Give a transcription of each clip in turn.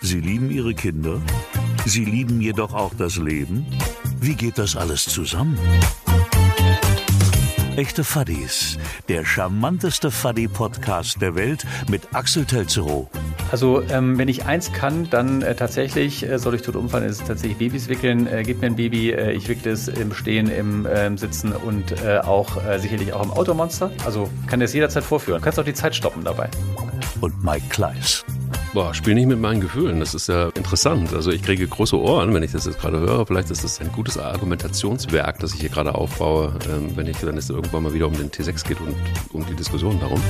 Sie lieben Ihre Kinder? Sie lieben jedoch auch das Leben? Wie geht das alles zusammen? Echte Fuddies, der charmanteste Fuddy-Podcast der Welt mit Axel Telzerow. Also ähm, wenn ich eins kann, dann äh, tatsächlich, äh, soll ich tot umfallen, ist es tatsächlich Babys wickeln. Äh, gib mir ein Baby, äh, ich wickle es im Stehen, im ähm, Sitzen und äh, auch äh, sicherlich auch im Automonster. Also kann das jederzeit vorführen. Du kannst auch die Zeit stoppen dabei. Und Mike Kleiss. Boah, spiel nicht mit meinen Gefühlen. Das ist ja interessant. Also ich kriege große Ohren, wenn ich das jetzt gerade höre. Vielleicht ist das ein gutes Argumentationswerk, das ich hier gerade aufbaue, ähm, wenn, ich, wenn es irgendwann mal wieder um den T6 geht und um die Diskussion darum.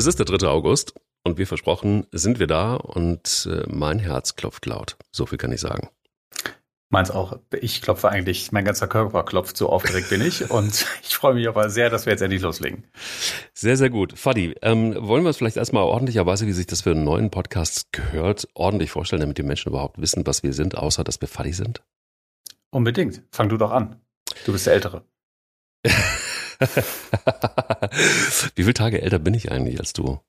Es ist der 3. August und wie versprochen sind wir da und äh, mein Herz klopft laut. So viel kann ich sagen. Meins auch. Ich klopfe eigentlich, mein ganzer Körper klopft, so aufgeregt bin ich. Und ich freue mich aber sehr, dass wir jetzt endlich loslegen. Sehr, sehr gut. Fadi, ähm, wollen wir es vielleicht erstmal ordentlicherweise, wie sich das für einen neuen Podcast gehört, ordentlich vorstellen, damit die Menschen überhaupt wissen, was wir sind, außer dass wir Fadi sind? Unbedingt. Fang du doch an. Du bist der Ältere. wie viele Tage älter bin ich eigentlich als du?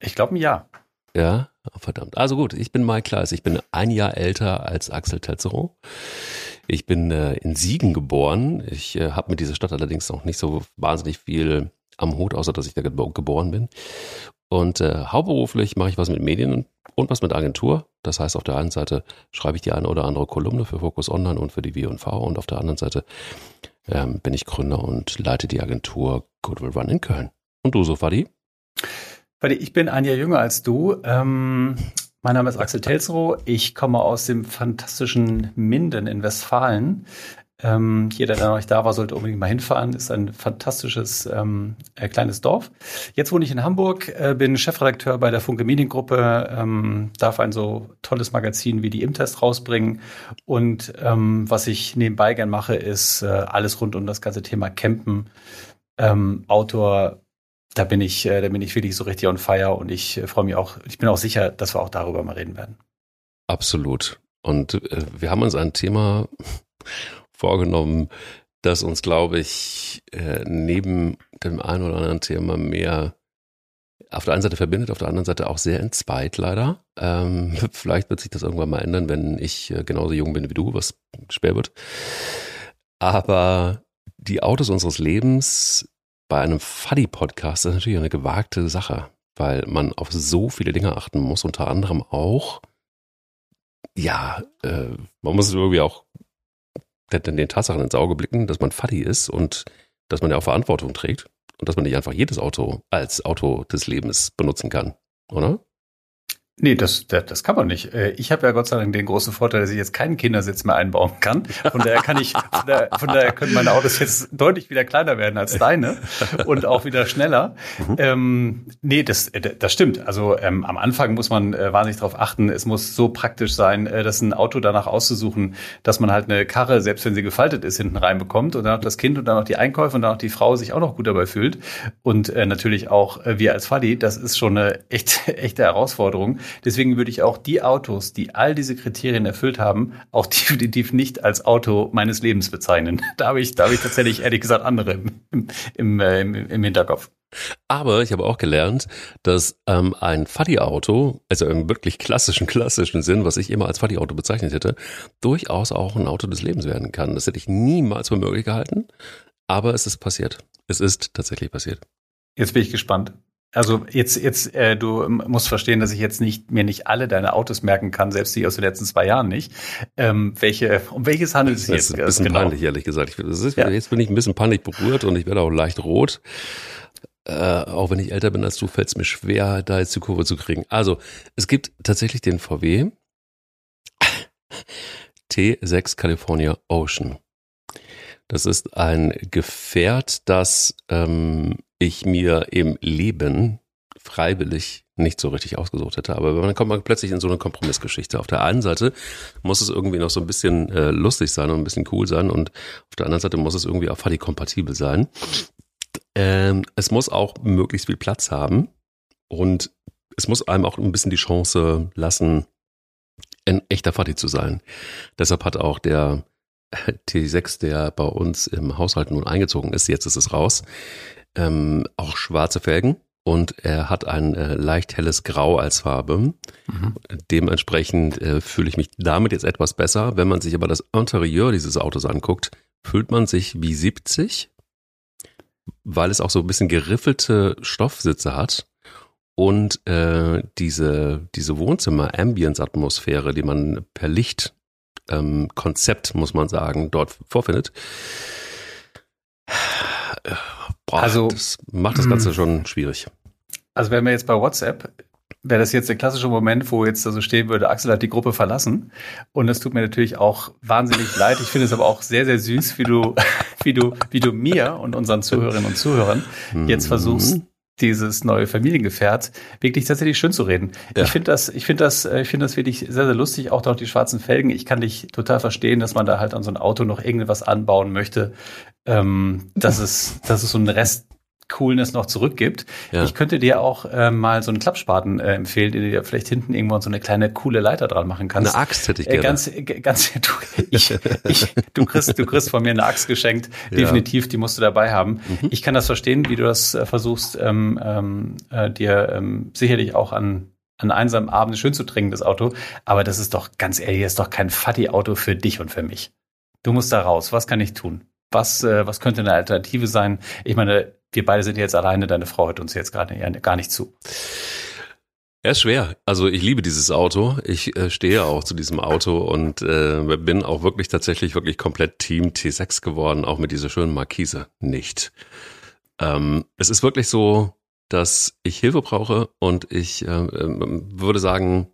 Ich glaube ein Jahr. Ja, oh, verdammt. Also gut, ich bin Mike Klaas. Ich bin ein Jahr älter als Axel Tetzerow. Ich bin äh, in Siegen geboren. Ich äh, habe mit dieser Stadt allerdings noch nicht so wahnsinnig viel am Hut, außer dass ich da geboren bin. Und äh, hauptberuflich mache ich was mit Medien und, was mit Agentur. Das heißt, auf der einen Seite schreibe ich die eine oder andere Kolumne für Focus Online und für die W&V und auf der anderen Seite ähm, bin ich Gründer und leite die Agentur Goodwill Run in Köln. Und du, Sofadi? Weil ich bin ein Jahr jünger als du. Ähm, mein Name ist Axel Telsrow. Ich komme aus dem fantastischen Minden in Westfalen. Ähm, jeder, der noch nicht da war, sollte unbedingt mal hinfahren. Ist ein fantastisches ähm, äh, kleines Dorf. Jetzt wohne ich in Hamburg, äh, bin Chefredakteur bei der Funke Mediengruppe, ähm, darf ein so tolles Magazin wie die Imtest rausbringen. Und ähm, was ich nebenbei gern mache, ist äh, alles rund um das ganze Thema Campen, ähm, Outdoor, da bin ich, äh, da bin ich wirklich so richtig on fire und ich äh, freue mich auch, ich bin auch sicher, dass wir auch darüber mal reden werden. Absolut. Und äh, wir haben uns ein Thema vorgenommen, das uns, glaube ich, äh, neben dem einen oder anderen Thema mehr auf der einen Seite verbindet, auf der anderen Seite auch sehr entzweit, leider. Ähm, vielleicht wird sich das irgendwann mal ändern, wenn ich äh, genauso jung bin wie du, was schwer wird. Aber die Autos unseres Lebens bei einem Fuddy-Podcast ist natürlich eine gewagte Sache, weil man auf so viele Dinge achten muss, unter anderem auch, ja, äh, man muss irgendwie auch den, den Tatsachen ins Auge blicken, dass man Fuddy ist und dass man ja auch Verantwortung trägt und dass man nicht einfach jedes Auto als Auto des Lebens benutzen kann, oder? Nee, das, das, das kann man nicht. Äh, ich habe ja Gott sei Dank den großen Vorteil, dass ich jetzt keinen Kindersitz mehr einbauen kann. Von daher kann ich, von daher, von daher können meine Autos jetzt deutlich wieder kleiner werden als deine und auch wieder schneller. Mhm. Ähm, nee, das, äh, das stimmt. Also ähm, am Anfang muss man äh, wahnsinnig darauf achten. Es muss so praktisch sein, äh, dass ein Auto danach auszusuchen, dass man halt eine Karre, selbst wenn sie gefaltet ist, hinten reinbekommt und dann auch das Kind und dann auch die Einkäufe und dann auch die Frau sich auch noch gut dabei fühlt. Und äh, natürlich auch äh, wir als Fadi, das ist schon eine echt, echte Herausforderung Deswegen würde ich auch die Autos, die all diese Kriterien erfüllt haben, auch definitiv nicht als Auto meines Lebens bezeichnen. Da habe ich, da habe ich tatsächlich ehrlich gesagt andere im, im, äh, im, im Hinterkopf. Aber ich habe auch gelernt, dass ähm, ein Fuddy-Auto, also im wirklich klassischen, klassischen Sinn, was ich immer als Fuddy-Auto bezeichnet hätte, durchaus auch ein Auto des Lebens werden kann. Das hätte ich niemals für möglich gehalten, aber es ist passiert. Es ist tatsächlich passiert. Jetzt bin ich gespannt. Also jetzt, jetzt, äh, du musst verstehen, dass ich jetzt nicht mir nicht alle deine Autos merken kann, selbst die aus den letzten zwei Jahren nicht. Ähm, welche, um welches handelt es sich jetzt? Das ist ein bisschen genau? peinlich, ehrlich gesagt. Ich, ist, ja. Jetzt bin ich ein bisschen peinlich berührt und ich werde auch leicht rot. Äh, auch wenn ich älter bin als du, fällt es mir schwer, da jetzt die Kurve zu kriegen. Also, es gibt tatsächlich den VW T6 California Ocean. Das ist ein Gefährt, das ähm, ich mir im Leben freiwillig nicht so richtig ausgesucht hätte. Aber dann kommt man plötzlich in so eine Kompromissgeschichte. Auf der einen Seite muss es irgendwie noch so ein bisschen äh, lustig sein und ein bisschen cool sein und auf der anderen Seite muss es irgendwie auch Fadi-kompatibel sein. Ähm, es muss auch möglichst viel Platz haben und es muss einem auch ein bisschen die Chance lassen, ein echter Fatti zu sein. Deshalb hat auch der T6, der bei uns im Haushalt nun eingezogen ist, jetzt ist es raus, ähm, auch schwarze Felgen und er hat ein äh, leicht helles Grau als Farbe. Mhm. Dementsprechend äh, fühle ich mich damit jetzt etwas besser. Wenn man sich aber das Interieur dieses Autos anguckt, fühlt man sich wie 70, weil es auch so ein bisschen geriffelte Stoffsitze hat und äh, diese, diese Wohnzimmer-Ambience-Atmosphäre, die man per Licht ähm, Konzept, muss man sagen, dort vorfindet. Boah, also das macht das Ganze mm. schon schwierig. Also wenn wir jetzt bei WhatsApp, wäre das jetzt der klassische Moment, wo jetzt so also stehen würde, Axel hat die Gruppe verlassen. Und es tut mir natürlich auch wahnsinnig leid. Ich finde es aber auch sehr, sehr süß, wie du, wie du, wie du mir und unseren Zuhörerinnen und Zuhörern jetzt mhm. versuchst, dieses neue Familiengefährt wirklich tatsächlich schön zu reden. Ja. Ich finde das, ich finde das, äh, ich finde das wirklich sehr, sehr lustig. Auch dort die schwarzen Felgen. Ich kann dich total verstehen, dass man da halt an so ein Auto noch irgendwas anbauen möchte, ähm, dass es, dass es so einen Rest Coolness noch zurückgibt. Ja. Ich könnte dir auch äh, mal so einen Klappspaten äh, empfehlen, den du dir vielleicht hinten irgendwo so eine kleine coole Leiter dran machen kannst. Eine Axt hätte ich gerne. Äh, ganz, ganz, du, ich, ich, du kriegst, du kriegst von mir eine Axt geschenkt. Definitiv, ja. die musst du dabei haben. Mhm. Ich kann das verstehen, wie du das äh, versuchst, ähm, ähm, äh, dir ähm, sicherlich auch an an einsamen Abend schön zu trinken, das Auto. Aber das ist doch, ganz ehrlich, das ist doch kein Fatty-Auto für dich und für mich. Du musst da raus. Was kann ich tun? Was, äh, was könnte eine Alternative sein? Ich meine, wir beide sind jetzt alleine, deine Frau hört uns jetzt gerade gar nicht zu. Er ist schwer. Also ich liebe dieses Auto. Ich äh, stehe auch zu diesem Auto und äh, bin auch wirklich tatsächlich wirklich komplett Team T6 geworden, auch mit dieser schönen Markise nicht. Ähm, es ist wirklich so, dass ich Hilfe brauche und ich äh, ähm, würde sagen,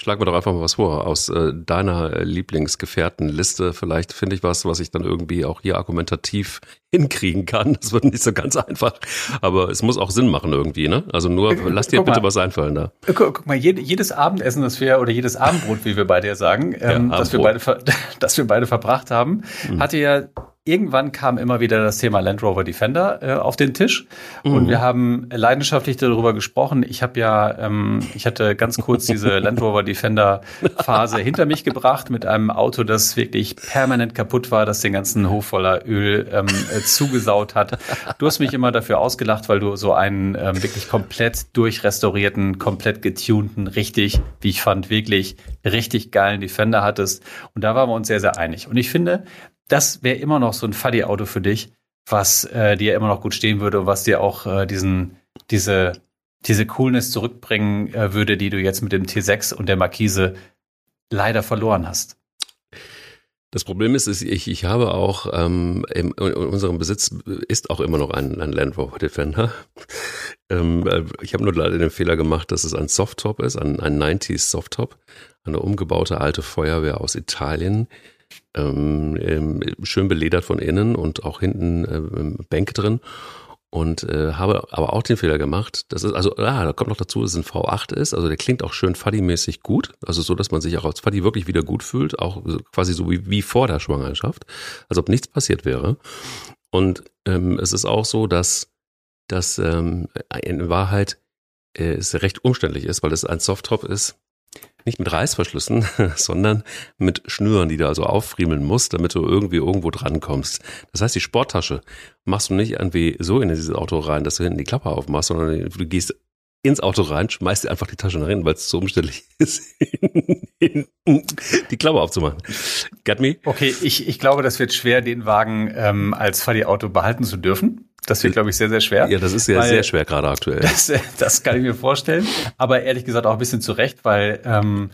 Schlag mir doch einfach mal was vor aus äh, deiner Lieblingsgefährtenliste. Vielleicht finde ich was, was ich dann irgendwie auch hier argumentativ hinkriegen kann. Das wird nicht so ganz einfach, aber es muss auch Sinn machen irgendwie. Ne? Also nur äh, lass dir guck bitte mal, was einfallen da. Guck, guck mal, jedes Abendessen, das wir oder jedes Abendbrot, wie wir beide ja sagen, ähm, ja, das wir beide, das wir beide verbracht haben, mhm. hatte ja irgendwann kam immer wieder das Thema Land Rover Defender äh, auf den Tisch mhm. und wir haben leidenschaftlich darüber gesprochen. Ich habe ja, ähm, ich hatte ganz kurz diese Land Rover Defender Phase hinter mich gebracht mit einem Auto, das wirklich permanent kaputt war, das den ganzen Hof voller Öl ähm, äh, zugesaut hat. Du hast mich immer dafür ausgelacht, weil du so einen ähm, wirklich komplett durchrestaurierten, komplett getunten, richtig, wie ich fand, wirklich richtig geilen Defender hattest. Und da waren wir uns sehr, sehr einig. Und ich finde, das wäre immer noch so ein Fuddy-Auto für dich, was äh, dir immer noch gut stehen würde und was dir auch äh, diesen, diese, diese Coolness zurückbringen äh, würde, die du jetzt mit dem T6 und der Markise leider verloren hast. Das Problem ist, ich, ich habe auch ähm, in, in unserem Besitz ist auch immer noch ein, ein Land Rover Defender. ähm, äh, ich habe nur leider den Fehler gemacht, dass es ein Softtop ist, ein, ein 90s Softtop, eine umgebaute alte Feuerwehr aus Italien ähm, ähm, schön beledert von innen und auch hinten äh, Bänke drin. Und äh, habe aber auch den Fehler gemacht, das ist, also, ah, da kommt noch dazu, dass es ein V8 ist, also der klingt auch schön Fuddy-mäßig gut, also so, dass man sich auch als Fuddy wirklich wieder gut fühlt, auch quasi so wie, wie vor der Schwangerschaft, als ob nichts passiert wäre. Und ähm, es ist auch so, dass das ähm, in Wahrheit äh, es recht umständlich ist, weil es ein Softtop ist, nicht mit Reißverschlüssen, sondern mit Schnüren, die du also auffriemeln musst, damit du irgendwie irgendwo drankommst. Das heißt, die Sporttasche machst du nicht irgendwie so in dieses Auto rein, dass du hinten die Klappe aufmachst, sondern du gehst ins Auto rein, schmeißt dir einfach die Tasche nach hinten, weil es so umständlich ist, die Klappe aufzumachen. Get me? Okay, ich, ich glaube, das wird schwer, den Wagen ähm, als Fadi-Auto behalten zu dürfen. Das wird, glaube ich, sehr, sehr schwer. Ja, das ist ja sehr schwer gerade aktuell. Das, das kann ich mir vorstellen. Aber ehrlich gesagt auch ein bisschen zu Recht, weil ähm,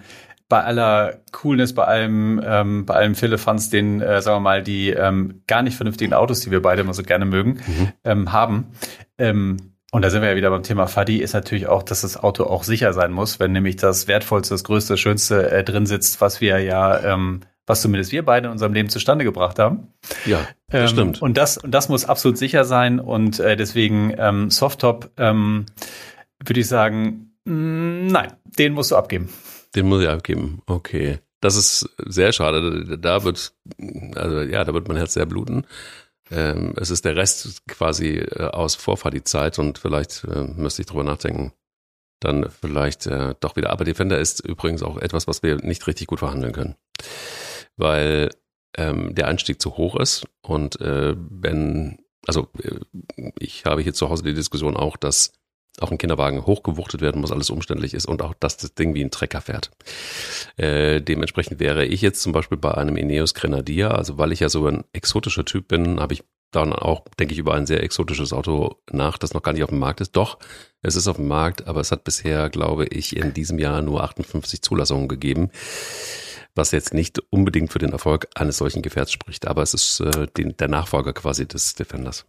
bei aller Coolness, bei allem, ähm, bei allem Philippans, den, äh, sagen wir mal, die ähm, gar nicht vernünftigen Autos, die wir beide immer so gerne mögen, mhm. ähm, haben. Ähm, und da sind wir ja wieder beim Thema Fadi, ist natürlich auch, dass das Auto auch sicher sein muss, wenn nämlich das Wertvollste, das Größte, Schönste äh, drin sitzt, was wir ja ähm, was zumindest wir beide in unserem Leben zustande gebracht haben. Ja, das ähm, stimmt. Und das, und das muss absolut sicher sein und äh, deswegen ähm, Softtop ähm, würde ich sagen, mh, mm, nein, den musst du abgeben. Den muss ich abgeben, okay. Das ist sehr schade. Da wird, also ja, da wird mein Herz sehr bluten. Ähm, es ist der Rest quasi äh, aus Vorfahr die Zeit und vielleicht äh, müsste ich drüber nachdenken, dann vielleicht äh, doch wieder. Aber Defender ist übrigens auch etwas, was wir nicht richtig gut verhandeln können. Weil ähm, der Einstieg zu hoch ist und äh, wenn, also äh, ich habe hier zu Hause die Diskussion auch, dass auch ein Kinderwagen hochgewuchtet werden muss, alles umständlich ist und auch, dass das Ding wie ein Trecker fährt. Äh, dementsprechend wäre ich jetzt zum Beispiel bei einem Ineos Grenadier, also weil ich ja so ein exotischer Typ bin, habe ich dann auch, denke ich, über ein sehr exotisches Auto nach, das noch gar nicht auf dem Markt ist. Doch, es ist auf dem Markt, aber es hat bisher, glaube ich, in diesem Jahr nur 58 Zulassungen gegeben, was jetzt nicht unbedingt für den Erfolg eines solchen Gefährts spricht, aber es ist äh, den, der Nachfolger quasi des Defenders.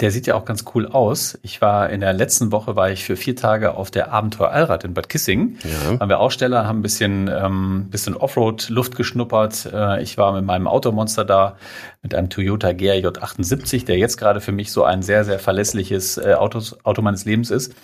Der sieht ja auch ganz cool aus. Ich war in der letzten Woche war ich für vier Tage auf der Abenteuer Allrad in Bad Kissing. Ja. Haben wir Aussteller, haben ein bisschen, ähm, bisschen Offroad Luft geschnuppert. Äh, ich war mit meinem Automonster da mit einem Toyota GRJ 78, der jetzt gerade für mich so ein sehr sehr verlässliches äh, Autos, Auto meines Lebens ist.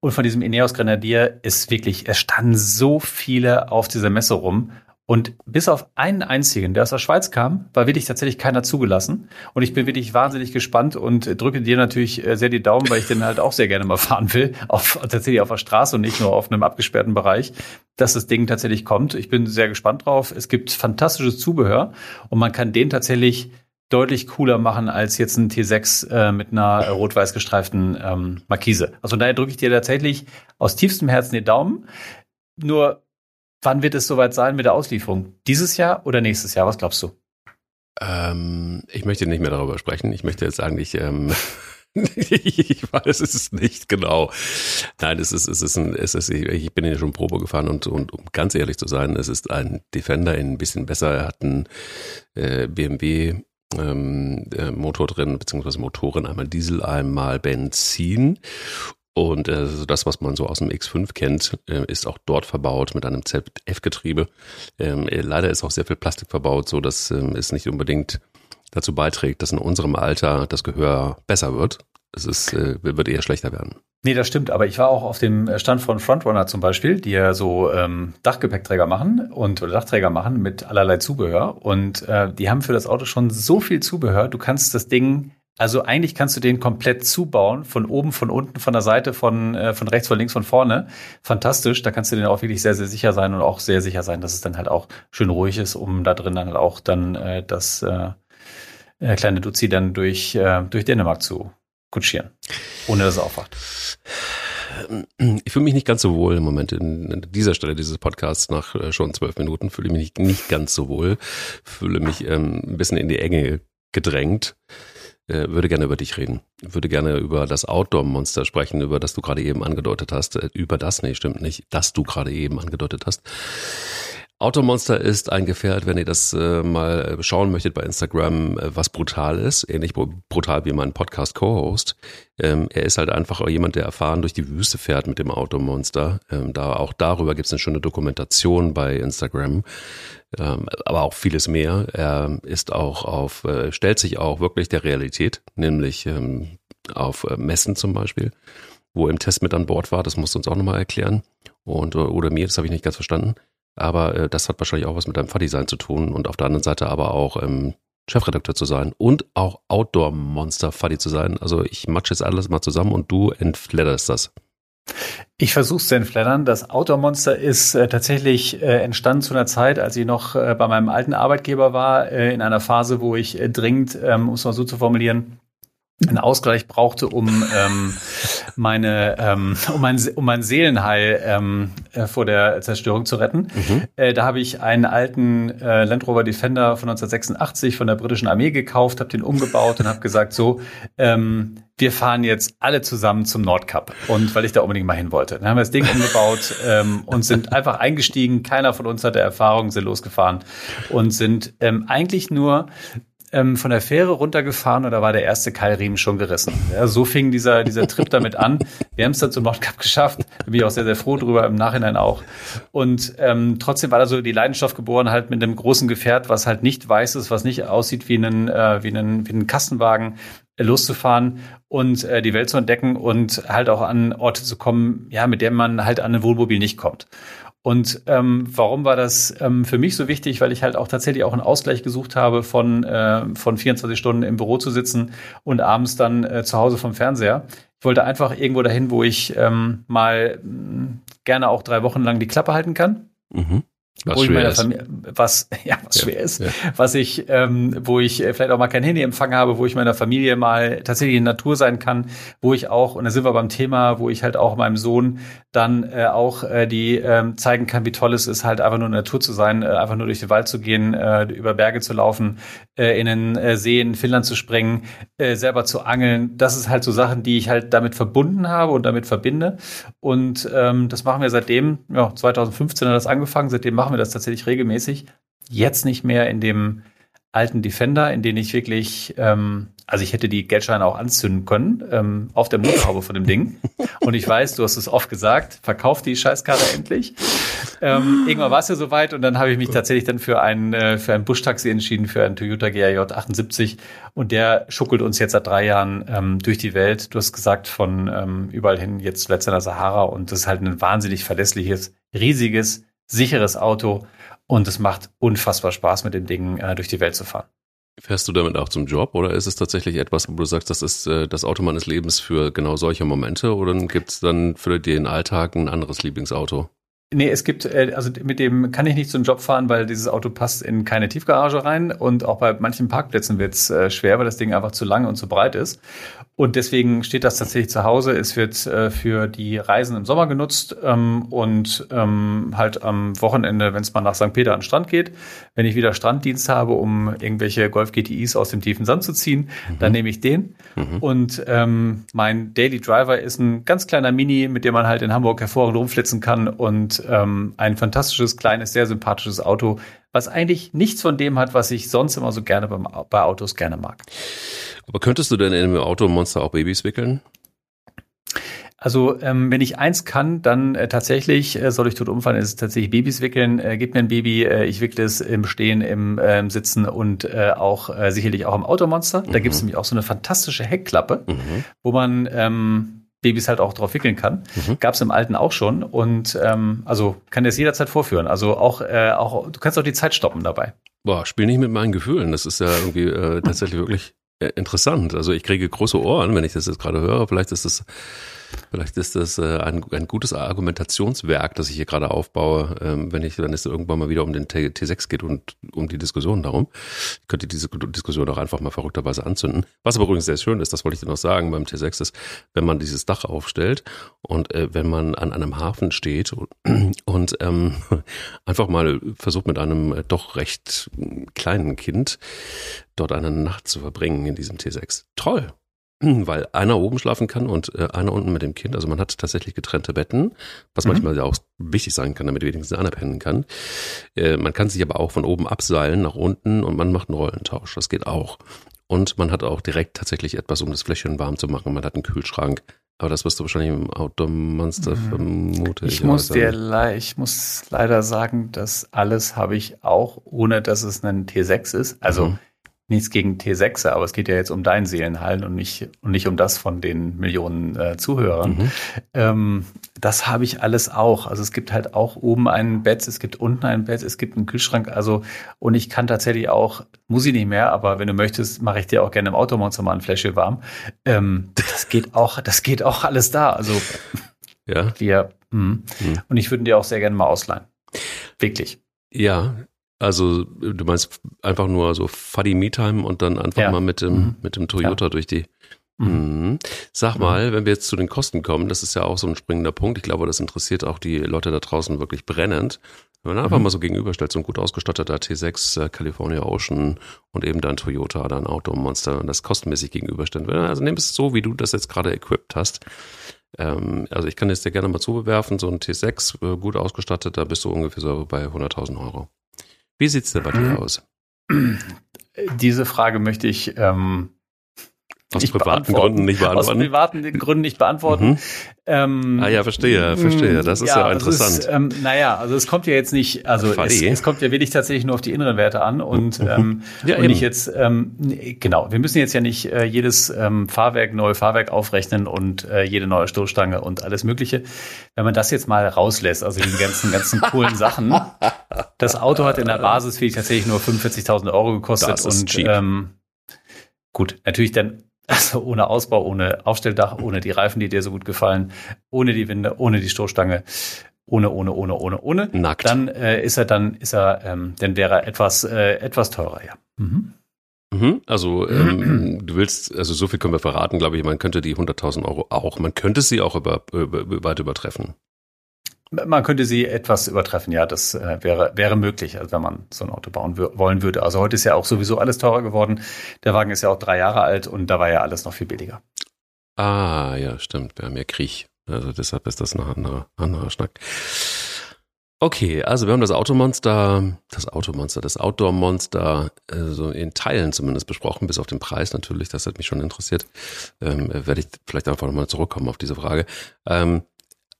Und von diesem Ineos Grenadier ist wirklich, es standen so viele auf dieser Messe rum und bis auf einen einzigen, der aus der Schweiz kam, war wirklich tatsächlich keiner zugelassen. Und ich bin wirklich wahnsinnig gespannt und drücke dir natürlich äh, sehr die Daumen, weil ich den halt auch sehr gerne mal fahren will, auf, tatsächlich auf der Straße und nicht nur auf einem abgesperrten Bereich, dass das Ding tatsächlich kommt. Ich bin sehr gespannt drauf. Es gibt fantastisches Zubehör und man kann den tatsächlich deutlich cooler machen als jetzt ein T6 äh, mit einer rot-weiß gestreiften ähm, Markise. Also daher drücke ich dir tatsächlich aus tiefstem Herzen den Daumen. Nur Wann wird es soweit sein mit der Auslieferung? Dieses Jahr oder nächstes Jahr? Was glaubst du? Ähm, ich möchte nicht mehr darüber sprechen. Ich möchte jetzt eigentlich, ähm, ich weiß es nicht genau. Nein, es ist, es ist ein, es ist, ich bin ja schon Probe gefahren und, und um ganz ehrlich zu sein, es ist ein Defender ein bisschen besser. Er hat einen äh, BMW ähm, äh, Motor drin, beziehungsweise Motoren, einmal Diesel, einmal Benzin. Und äh, das, was man so aus dem X5 kennt, äh, ist auch dort verbaut mit einem ZF-Getriebe. Ähm, äh, leider ist auch sehr viel Plastik verbaut, so dass ähm, es nicht unbedingt dazu beiträgt, dass in unserem Alter das Gehör besser wird. Es ist, äh, wird eher schlechter werden. Nee, das stimmt. Aber ich war auch auf dem Stand von Frontrunner zum Beispiel, die ja so ähm, Dachgepäckträger machen und oder Dachträger machen mit allerlei Zubehör. Und äh, die haben für das Auto schon so viel Zubehör. Du kannst das Ding also eigentlich kannst du den komplett zubauen, von oben, von unten, von der Seite, von, äh, von rechts, von links, von vorne. Fantastisch. Da kannst du den auch wirklich sehr, sehr sicher sein und auch sehr sicher sein, dass es dann halt auch schön ruhig ist, um da drin dann halt auch dann äh, das äh, äh, kleine Duzi dann durch, äh, durch Dänemark zu kutschieren, ohne dass er aufwacht. Ich fühle mich nicht ganz so wohl im Moment in, dieser Stelle dieses Podcasts nach äh, schon zwölf Minuten. Fühle mich nicht, ganz so wohl. Fühle mich ähm, ein bisschen in die Enge gedrängt. Äh, würde gerne über dich reden. Würde gerne über das Outdoor-Monster sprechen, über das du gerade eben angedeutet hast. Äh, über das, nee, stimmt nicht, das du gerade eben angedeutet hast. Automonster ist ein Gefährt, wenn ihr das äh, mal schauen möchtet bei Instagram, äh, was brutal ist, ähnlich brutal wie mein Podcast Co-Host. Ähm, er ist halt einfach jemand, der erfahren durch die Wüste fährt mit dem Automonster. Ähm, da auch darüber gibt es eine schöne Dokumentation bei Instagram, ähm, aber auch vieles mehr. Er ist auch auf, äh, stellt sich auch wirklich der Realität, nämlich ähm, auf äh, Messen zum Beispiel, wo er im Test mit an Bord war. Das musst du uns auch nochmal erklären. Und äh, oder mir, das habe ich nicht ganz verstanden. Aber äh, das hat wahrscheinlich auch was mit deinem Fuddy-Sein zu tun und auf der anderen Seite aber auch ähm, Chefredakteur zu sein und auch Outdoor-Monster-Fuddy zu sein. Also ich matsche jetzt alles mal zusammen und du entfledderst das. Ich versuche es zu entfleddern. Das Outdoor-Monster ist äh, tatsächlich äh, entstanden zu einer Zeit, als ich noch äh, bei meinem alten Arbeitgeber war, äh, in einer Phase, wo ich äh, dringend, ähm, um es mal so zu formulieren, einen Ausgleich brauchte, um ähm, meine ähm, um mein um mein Seelenheil ähm, äh, vor der Zerstörung zu retten. Mhm. Äh, da habe ich einen alten äh, Land Rover Defender von 1986 von der britischen Armee gekauft, habe den umgebaut und habe gesagt so ähm, wir fahren jetzt alle zusammen zum Nordkap und weil ich da unbedingt mal hin wollte. Dann haben wir das Ding umgebaut ähm, und sind einfach eingestiegen. Keiner von uns hatte Erfahrung, sind losgefahren und sind ähm, eigentlich nur ähm, von der Fähre runtergefahren und da war der erste Keilriemen schon gerissen. Ja, so fing dieser, dieser Trip damit an. Wir haben es dann zum Nordkap geschafft. Da bin ich auch sehr, sehr froh drüber, im Nachhinein auch. Und ähm, trotzdem war da so die Leidenschaft geboren, halt mit einem großen Gefährt, was halt nicht weiß ist, was nicht aussieht wie ein, äh, wie ein, wie ein Kastenwagen, äh, loszufahren und äh, die Welt zu entdecken und halt auch an Orte zu kommen, ja, mit der man halt an ein Wohnmobil nicht kommt. Und ähm, warum war das ähm, für mich so wichtig? Weil ich halt auch tatsächlich auch einen Ausgleich gesucht habe von, äh, von 24 Stunden im Büro zu sitzen und abends dann äh, zu Hause vom Fernseher. Ich wollte einfach irgendwo dahin, wo ich ähm, mal mh, mm, gerne auch drei Wochen lang die Klappe halten kann. Mhm. Was wo schwer ist. was ja was ja, schwer ist, ja. was ich, ähm, wo ich äh, vielleicht auch mal kein Handyempfang habe, wo ich meiner Familie mal tatsächlich in Natur sein kann, wo ich auch und da sind wir beim Thema, wo ich halt auch meinem Sohn dann äh, auch äh, die ähm, zeigen kann, wie toll es ist, halt einfach nur in der Natur zu sein, äh, einfach nur durch den Wald zu gehen, äh, über Berge zu laufen, äh, in den äh, See in Finnland zu springen, äh, selber zu angeln. Das ist halt so Sachen, die ich halt damit verbunden habe und damit verbinde. Und ähm, das machen wir seitdem, ja, 2015 hat das angefangen, seitdem machen wir das tatsächlich regelmäßig. Jetzt nicht mehr in dem alten Defender, in den ich wirklich, ähm, also ich hätte die Geldscheine auch anzünden können, ähm, auf der Motorhaube von dem Ding. Und ich weiß, du hast es oft gesagt, verkauf die Scheißkarre endlich. Ähm, irgendwann war es ja soweit und dann habe ich mich tatsächlich dann für ein, äh, für ein Buschtaxi entschieden, für einen Toyota GRJ 78. Und der schuckelt uns jetzt seit drei Jahren ähm, durch die Welt. Du hast gesagt, von ähm, überall hin, jetzt zuletzt in der Sahara. Und das ist halt ein wahnsinnig verlässliches, riesiges, sicheres Auto und es macht unfassbar Spaß, mit dem Ding äh, durch die Welt zu fahren. Fährst du damit auch zum Job oder ist es tatsächlich etwas, wo du sagst, das ist äh, das Auto meines Lebens für genau solche Momente oder gibt es dann für den Alltag ein anderes Lieblingsauto? Nee, es gibt, äh, also mit dem kann ich nicht zum Job fahren, weil dieses Auto passt in keine Tiefgarage rein und auch bei manchen Parkplätzen wird es äh, schwer, weil das Ding einfach zu lang und zu breit ist. Und deswegen steht das tatsächlich zu Hause. Es wird äh, für die Reisen im Sommer genutzt ähm, und ähm, halt am Wochenende, wenn es mal nach St. Peter an den Strand geht, wenn ich wieder Stranddienst habe, um irgendwelche Golf GTIs aus dem tiefen Sand zu ziehen, mhm. dann nehme ich den. Mhm. Und ähm, mein Daily Driver ist ein ganz kleiner Mini, mit dem man halt in Hamburg hervorragend rumflitzen kann und ähm, ein fantastisches, kleines, sehr sympathisches Auto, was eigentlich nichts von dem hat, was ich sonst immer so gerne beim, bei Autos gerne mag. Aber könntest du denn in einem Automonster auch Babys wickeln? Also ähm, wenn ich eins kann, dann äh, tatsächlich, äh, soll ich tot umfallen, ist es tatsächlich Babys wickeln. Äh, gib mir ein Baby, äh, ich wickle es im Stehen, im äh, Sitzen und äh, auch äh, sicherlich auch im Automonster. Da mhm. gibt es nämlich auch so eine fantastische Heckklappe, mhm. wo man ähm, Babys halt auch drauf wickeln kann. Mhm. Gab es im Alten auch schon und ähm, also kann das jederzeit vorführen. Also auch, äh, auch du kannst auch die Zeit stoppen dabei. Boah, spiel nicht mit meinen Gefühlen. Das ist ja irgendwie äh, tatsächlich wirklich äh, interessant. Also ich kriege große Ohren, wenn ich das jetzt gerade höre. Vielleicht ist das Vielleicht ist das äh, ein, ein gutes Argumentationswerk, das ich hier gerade aufbaue, ähm, wenn ich, wenn es irgendwann mal wieder um den T T6 geht und um die Diskussion darum. Ich könnte diese Diskussion auch einfach mal verrückterweise anzünden. Was aber übrigens sehr schön ist, das wollte ich dir noch sagen beim T6 ist, wenn man dieses Dach aufstellt und äh, wenn man an einem Hafen steht und, und ähm, einfach mal versucht mit einem äh, doch recht kleinen Kind dort eine Nacht zu verbringen in diesem T6. Toll. weil einer oben schlafen kann und äh, einer unten mit dem Kind. Also man hat tatsächlich getrennte Betten, was mhm. manchmal ja auch wichtig sein kann, damit wenigstens einer pennen kann. Äh, man kann sich aber auch von oben abseilen nach unten und man macht einen Rollentausch. Das geht auch. Und man hat auch direkt tatsächlich etwas, um das Fläschchen warm zu machen. Man hat einen Kühlschrank. Aber das wirst du wahrscheinlich im Outdoor-Monster mhm. vermuten. Ich muss dir ich muss leider sagen, das alles habe ich auch, ohne dass es ein T6 ist. Also mhm nichts gegen T6, aber es geht ja jetzt um dein Seelenhallen und nicht, und nicht um das von den Millionen äh, Zuhörern. Mhm. Ähm, das habe ich alles auch. Also es gibt halt auch oben ein Bett, es gibt unten ein Bett, es gibt einen Kühlschrank. Also, und ich kann tatsächlich auch, muss ich nicht mehr, aber wenn du möchtest, mache ich dir auch gerne im Automonster mal ein Fläschchen warm. Ähm, das geht auch, das geht auch alles da. Also, ja. Wir, mh. Mhm. Und ich würde dir auch sehr gerne mal ausleihen. Wirklich. Ja, also du meinst einfach nur so Fuddy Me Time und dann einfach ja. mal mit dem, mhm. mit dem Toyota ja. durch die. Mhm. mhm. Sag mhm. mal, wenn wir jetzt zu den Kosten kommen, das ist ja auch so ein springender Punkt. Ich glaube, das interessiert auch die Leute da draußen wirklich brennend. Wenn man einfach mhm. mal so gegenüberstellt, so ein gut ausgestatteter T6 äh, California Ocean und eben dann Toyota oder ein Automonster und das kostenmäßig gegenüberstellen. Also nimm es so, wie du das jetzt gerade equipped hast. Ähm, also ich kann es dir gerne mal zubewerfen, so ein T6 äh, gut ausgestattet, da bist du ungefähr so bei 100.000 Euro. Wie sieht's denn bei dir mhm. aus? Diese Frage möchte ich ähm, aus nicht privaten Gründen nicht beantworten. Aus privaten Gründen nicht beantworten. Mhm. Ähm, Ah ja, verstehe, verstehe. Das ist ja, also interessant. Es, ähm, naja, also es kommt ja jetzt nicht, also es, es kommt ja wirklich tatsächlich nur auf die inneren Werte an und, ähm, Ja, und eben. nicht jetzt, ähm, genau, wir müssen jetzt ja nicht äh, jedes ähm, Fahrwerk, neue Fahrwerk aufrechnen und äh, jede neue Stoßstange und alles Mögliche. Wenn man das jetzt mal rauslässt, also die ganzen, ganzen coolen Sachen. Das Auto hat in der Basis wirklich tatsächlich nur 45.000 Euro gekostet Das ist und cheap. ähm, gut, natürlich dann also ohne Ausbau, ohne Aufstelldach, ohne die Reifen, die dir so gut gefallen, ohne die Winde, ohne die Stoßstange, ohne, ohne, ohne, ohne, ohne. Nackt. Dann äh, ist er dann, ist er, ähm, dann wäre er etwas, äh, etwas teurer, ja. Mhm. Mhm. Also ähm, du willst, also so viel können wir verraten, glaube ich, man könnte die 100.000 Euro auch, man könnte sie auch über, über, über, weit übertreffen. Man könnte sie etwas übertreffen, ja, das äh, wäre, wäre möglich, also wenn man so ein Auto bauen wollen würde. Also heute ist ja auch sowieso alles teurer geworden. Der Wagen ist ja auch drei Jahre alt und da war ja alles noch viel billiger. Ah, ja, stimmt, wir haben ja Krieg. Also deshalb ist das ein anderer, anderer Schnack. Okay, also wir haben das Automonster, das Automonster, das Outdoor-Monster, äh, so in Teilen zumindest besprochen, bis auf den Preis natürlich, das hat mich schon interessiert. Ähm, äh, Werde ich vielleicht einfach nochmal zurückkommen auf diese Frage. Ähm,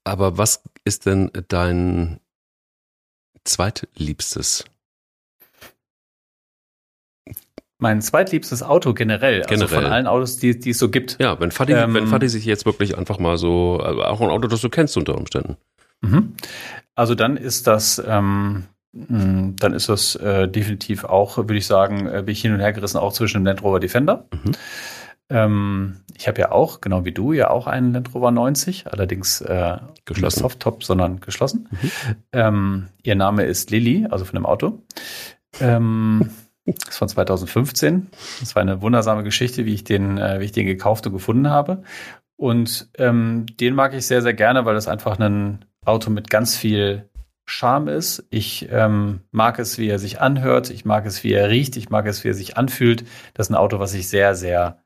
aber was ist denn dein zweitliebstes? Mein zweitliebstes Auto generell, also Generell. von allen Autos, die, die es so gibt. Ja, wenn Fadi, Ähm, wenn Fadi sich jetzt wirklich einfach mal so, äh, auch ein Auto, das du kennst unter Umständen. Mhm. Also dann ist das, ähm, mh, dann ist das äh, definitiv auch, würde ich sagen, äh, bin ich hin und her gerissen, auch zwischen dem Land Rover Defender. Mhm. Ähm, ich habe ja auch, genau wie du, ja auch einen Land Rover 90, allerdings äh, Geschlossen. Softtop, sondern geschlossen. Mhm. Ähm, ihr Name ist Lilly, also von dem Auto. Ähm, das ist von 2015. Das war eine wundersame Geschichte, wie ich den, äh, wie ich den gekauft und gefunden habe. Und ähm, den mag ich sehr, sehr gerne, weil das einfach ein Auto mit ganz viel Charme ist. Ich ähm, mag es, wie er sich anhört. Ich mag es, wie er riecht. Ich mag es, wie er sich anfühlt. Das ist ein Auto, was ich sehr, sehr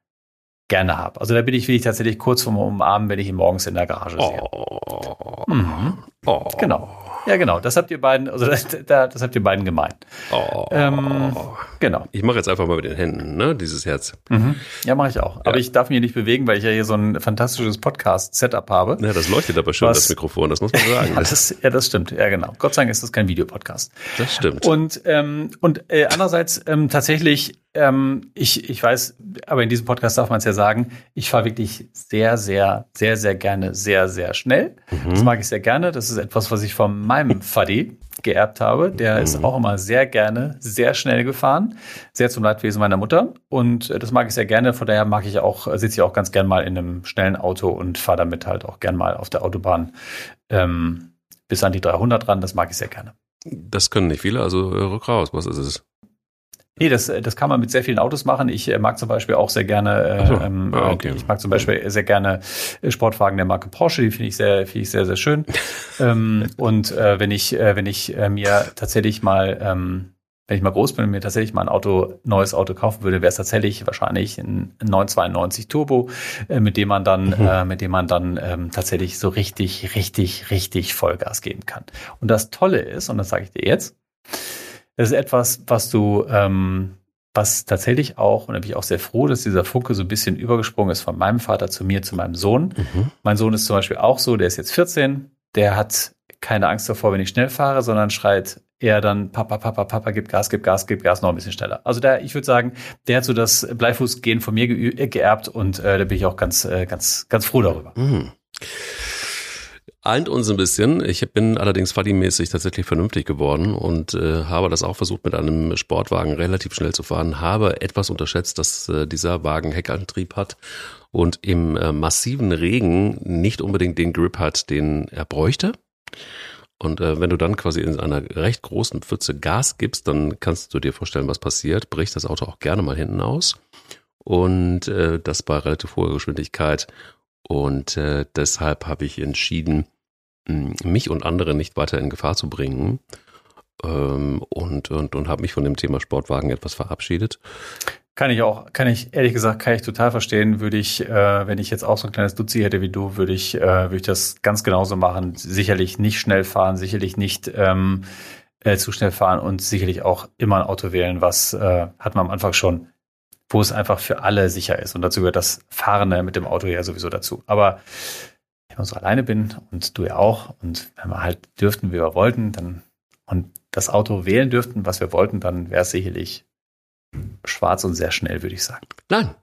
gerne habe. Also da bin ich wirklich tatsächlich kurz vorm Umarmen, wenn ich ihn morgens in der Garage sehe. Oh. Mhm. Oh. Genau. Ja, genau. Das habt ihr beiden, also das, da- das habt ihr beiden gemeint. Oh. Ähm, Genau. ich mache jetzt einfach mal mit den Händen, ne? Dieses Herz. Mhm. Ja, mache ich auch. Aber Ja. ich darf mich nicht bewegen, weil ich ja hier so ein fantastisches Podcast-Setup habe. Ja, das leuchtet aber schön, Was? das Mikrofon, das muss man sagen. Ja, das, ja, das stimmt. Ja, genau. Gott sei Dank ist das kein Videopodcast. das stimmt. Und, ähm, und äh, andererseits ähm, tatsächlich, ähm, ich, ich weiß, aber in diesem Podcast darf man es ja sagen, ich fahre wirklich sehr, sehr, sehr, sehr gerne, sehr, sehr schnell. Das mag ich sehr gerne. Das ist etwas, was ich von meinem Faddy geerbt habe. Der ist auch immer sehr gerne, sehr schnell gefahren. Sehr zum Leidwesen meiner Mutter. Und äh, das mag ich sehr gerne. Von daher mag ich auch, äh, sitze ich auch ganz gern mal in einem schnellen Auto und fahre damit halt auch gern mal auf der Autobahn ähm, bis an die 300 ran. Das mag ich sehr gerne. Das können nicht viele, also äh, rück raus, was ist es? Nee, das, das kann man mit sehr vielen Autos machen. Ich äh, mag zum Beispiel auch sehr gerne, äh, so. ähm, Ah, okay. ich mag zum Beispiel sehr gerne äh, Sportwagen der Marke Porsche, die finde ich sehr, finde ich sehr, sehr schön. ähm, und äh, wenn ich, äh, wenn ich äh, mir tatsächlich mal, ähm, wenn ich mal groß bin und mir tatsächlich mal ein Auto, neues Auto kaufen würde, wäre es tatsächlich wahrscheinlich ein 992 Turbo, äh, mit dem man dann, Mhm. äh, mit dem man dann ähm, tatsächlich so richtig, richtig, richtig Vollgas geben kann. Und das Tolle ist, und das sage ich dir jetzt, das ist etwas, was du, ähm, was tatsächlich auch, und da bin ich auch sehr froh, dass dieser Funke so ein bisschen übergesprungen ist von meinem Vater zu mir, zu meinem Sohn. Mhm. Mein Sohn ist zum Beispiel auch so, der ist jetzt 14, der hat keine Angst davor, wenn ich schnell fahre, sondern schreit eher dann, Papa, Papa, Papa, gib Gas, gib Gas, gib Gas, noch ein bisschen schneller. Also der, ich würde sagen, der hat so das Bleifußgehen von mir geerbt und äh, da bin ich auch ganz, äh, ganz, ganz froh darüber. Mhm. Eint uns ein bisschen. Ich bin allerdings Fadi-mäßig tatsächlich vernünftig geworden und äh, habe das auch versucht, mit einem Sportwagen relativ schnell zu fahren. Habe etwas unterschätzt, dass äh, dieser Wagen Heckantrieb hat und im äh, massiven Regen nicht unbedingt den Grip hat, den er bräuchte. Und äh, wenn du dann quasi in einer recht großen Pfütze Gas gibst, dann kannst du dir vorstellen, was passiert. Bricht das Auto auch gerne mal hinten aus. Und äh, das bei relativ hoher Geschwindigkeit. Und äh, deshalb habe ich entschieden, mh, mich und andere nicht weiter in Gefahr zu bringen. Ähm, und und, und habe mich von dem Thema Sportwagen etwas verabschiedet. Kann ich auch, kann ich, ehrlich gesagt, kann ich total verstehen, würde ich, äh, wenn ich jetzt auch so ein kleines Duzi hätte wie du, würde ich, äh, würde ich das ganz genauso machen. Sicherlich nicht schnell fahren, sicherlich nicht ähm, äh, zu schnell fahren und sicherlich auch immer ein Auto wählen, was äh, hat man am Anfang schon, wo es einfach für alle sicher ist. Und dazu gehört das Fahrende mit dem Auto ja sowieso dazu. Aber wenn ich so alleine bin und du ja auch, und wenn wir halt dürften, wie wir wollten, dann und das Auto wählen dürften, was wir wollten, dann wäre es sicherlich schwarz und sehr schnell, würde ich sagen. Nein.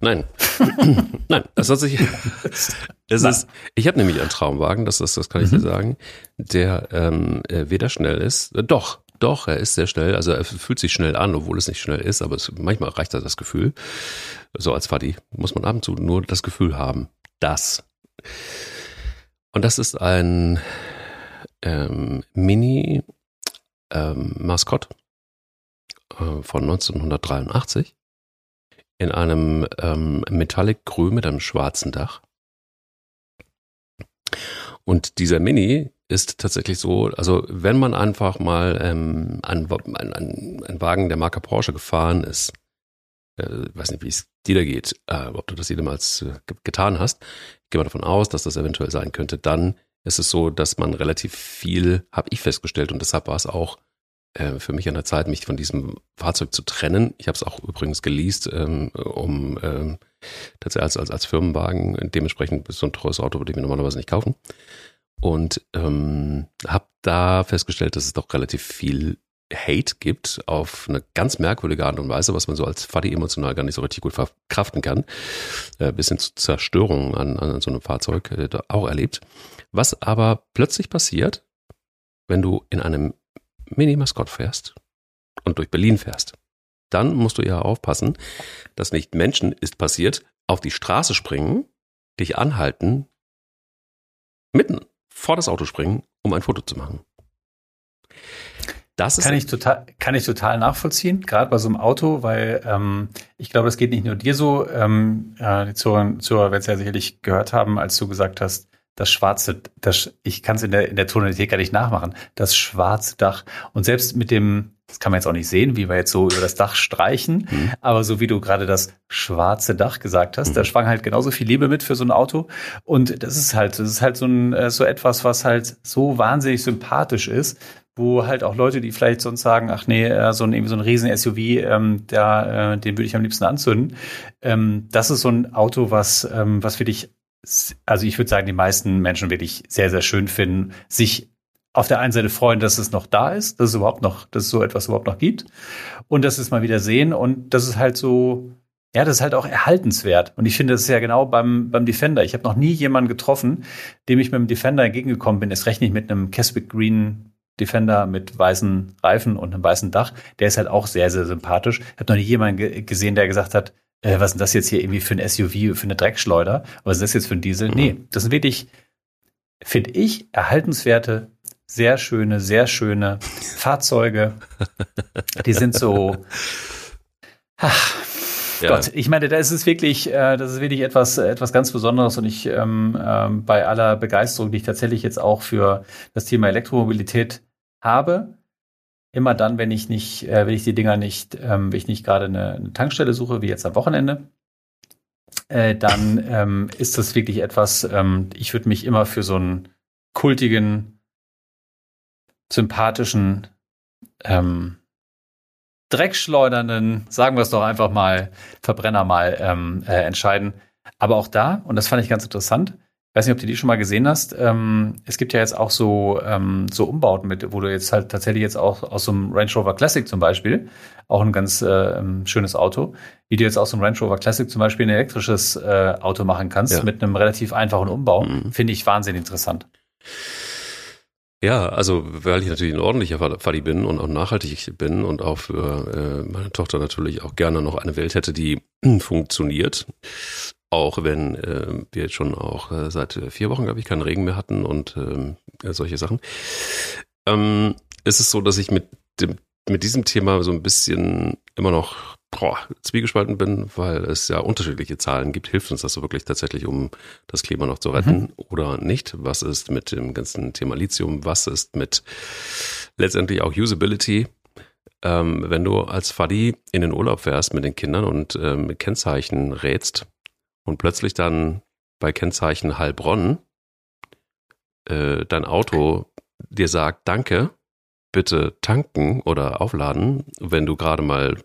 Nein. Nein, das hat sich. Es ist, ich habe nämlich einen Traumwagen, das, ist, das kann ich mhm. dir sagen, der ähm, äh, weder schnell ist, äh, doch, doch, er ist sehr schnell, also er fühlt sich schnell an, obwohl es nicht schnell ist, aber es, manchmal reicht da das Gefühl. So als Fadi muss man ab und zu nur das Gefühl haben, das. Und das ist ein ähm, Mini ähm, äh, von 1983 in einem ähm, Metallic Grün mit einem schwarzen Dach. Und dieser Mini ist tatsächlich so, also wenn man einfach mal ähm, ein, ein, ein, Wagen der Marke Porsche gefahren ist, äh, weiß nicht, wie es dir da geht, äh, ob du das jemals äh, getan hast, ich gehe mal davon aus, dass das eventuell sein könnte, dann ist es so, dass man relativ viel, habe ich festgestellt, und deshalb war es auch äh, für mich an der Zeit, mich von diesem Fahrzeug zu trennen. Ich habe es auch übrigens geleast, ähm, um ähm, tatsächlich als, als, als Firmenwagen. Dementsprechend so ein teures Auto, würde ich mir normalerweise nicht kaufen. Und ähm, habe da festgestellt, dass es doch relativ viel Hate gibt auf eine ganz merkwürdige Art und Weise, was man so als Fuddy emotional gar nicht so richtig gut verkraften kann, äh, bis zu Zerstörungen an, an so einem Fahrzeug äh, auch erlebt. Was aber plötzlich passiert, wenn du in einem Mini-Maskott fährst und durch Berlin fährst, dann musst du ja aufpassen, dass nicht Menschen ist passiert, auf die Straße springen, dich anhalten, mitten vor das Auto springen, um ein Foto zu machen. Das kann ich total, kann ich total nachvollziehen, gerade bei so einem Auto, weil ähm, ich glaube, es geht nicht nur dir so. Ähm, äh, Zuhörer, Zuhörer werden es ja sicherlich gehört haben, als du gesagt hast, das schwarze, das, ich kann es in der, in der Tonalität gar nicht nachmachen, das schwarze Dach. Und selbst mit dem, das kann man jetzt auch nicht sehen, wie wir jetzt so über das Dach streichen, mhm. aber so wie du gerade das schwarze Dach gesagt hast, mhm. da schwang halt genauso viel Liebe mit für so ein Auto. Und das ist halt, das ist halt so ein, äh, so etwas, was halt so wahnsinnig sympathisch ist, wo halt auch Leute, die vielleicht sonst sagen, ach nee, äh, so ein, irgendwie so ein riesen SUV, ähm, der, äh, den würde ich am liebsten anzünden. Ähm, das ist so ein Auto, was, ähm, was für dich also ich würde sagen, die meisten Menschen wirklich sehr, sehr schön finden, sich auf der einen Seite freuen, dass es noch da ist, dass es überhaupt noch, dass es so etwas überhaupt noch gibt und dass es mal wieder sehen und das ist halt so, ja, das ist halt auch erhaltenswert. Und ich finde, das ist ja genau beim, beim Defender. Ich habe noch nie jemanden getroffen, dem ich mit dem Defender entgegengekommen bin. Es rechne ich mit einem Keswick Green Defender mit weißen Reifen und einem weißen Dach. Der ist halt auch sehr, sehr sympathisch. Ich habe noch nie jemanden gesehen, der gesagt hat, äh, was ist denn das jetzt hier irgendwie für ein SUV, für eine Dreckschleuder? Was ist das jetzt für ein Diesel? Mhm. Nee, das sind wirklich, finde ich, erhaltenswerte, sehr schöne, sehr schöne Fahrzeuge. Die sind so, ach, ja. Gott, ich meine, da ist es wirklich, äh, das ist wirklich etwas, etwas ganz Besonderes und ich ähm, ähm, bei aller Begeisterung, die ich tatsächlich jetzt auch für das Thema Elektromobilität habe, immer dann, wenn ich nicht, äh, wenn ich die Dinger nicht, ähm, wenn ich nicht gerade eine, eine, Tankstelle suche, wie jetzt am Wochenende, äh, dann ähm, ist das wirklich etwas, ähm, ich würde mich immer für so einen kultigen, sympathischen, ähm, dreckschleudernden, sagen wir es doch einfach mal, Verbrenner mal ähm, äh, entscheiden. Aber auch da, und das fand ich ganz interessant, ich weiß nicht, ob du die schon mal gesehen hast. Ähm, es gibt ja jetzt auch so, ähm, so Umbauten mit, wo du jetzt halt tatsächlich jetzt auch aus so einem Range Rover Classic zum Beispiel, auch ein ganz äh, schönes Auto, wie du jetzt aus so einem Range Rover Classic zum Beispiel ein elektrisches äh, Auto machen kannst ja. mit einem relativ einfachen Umbau, mhm. finde ich wahnsinnig interessant. Ja, also weil ich natürlich ein ordentlicher Faddy bin und auch nachhaltig bin und auch für äh, meine Tochter natürlich auch gerne noch eine Welt hätte, die funktioniert, auch wenn äh, wir jetzt schon auch äh, seit vier Wochen, glaube ich, keinen Regen mehr hatten und ähm, solche Sachen, ähm, ist es so, dass ich mit dem mit diesem Thema so ein bisschen immer noch boah, zwiegespalten bin, weil es ja unterschiedliche Zahlen gibt. Hilft uns das so wirklich tatsächlich, um das Klima noch zu retten mhm. oder nicht? Was ist mit dem ganzen Thema Lithium? Was ist mit letztendlich auch Usability? Ähm, wenn du als Faddy in den Urlaub fährst mit den Kindern und ähm, mit Kennzeichen rätst, und plötzlich dann bei Kennzeichen Heilbronn äh, dein Auto dir sagt, danke, bitte tanken oder aufladen, wenn du gerade mal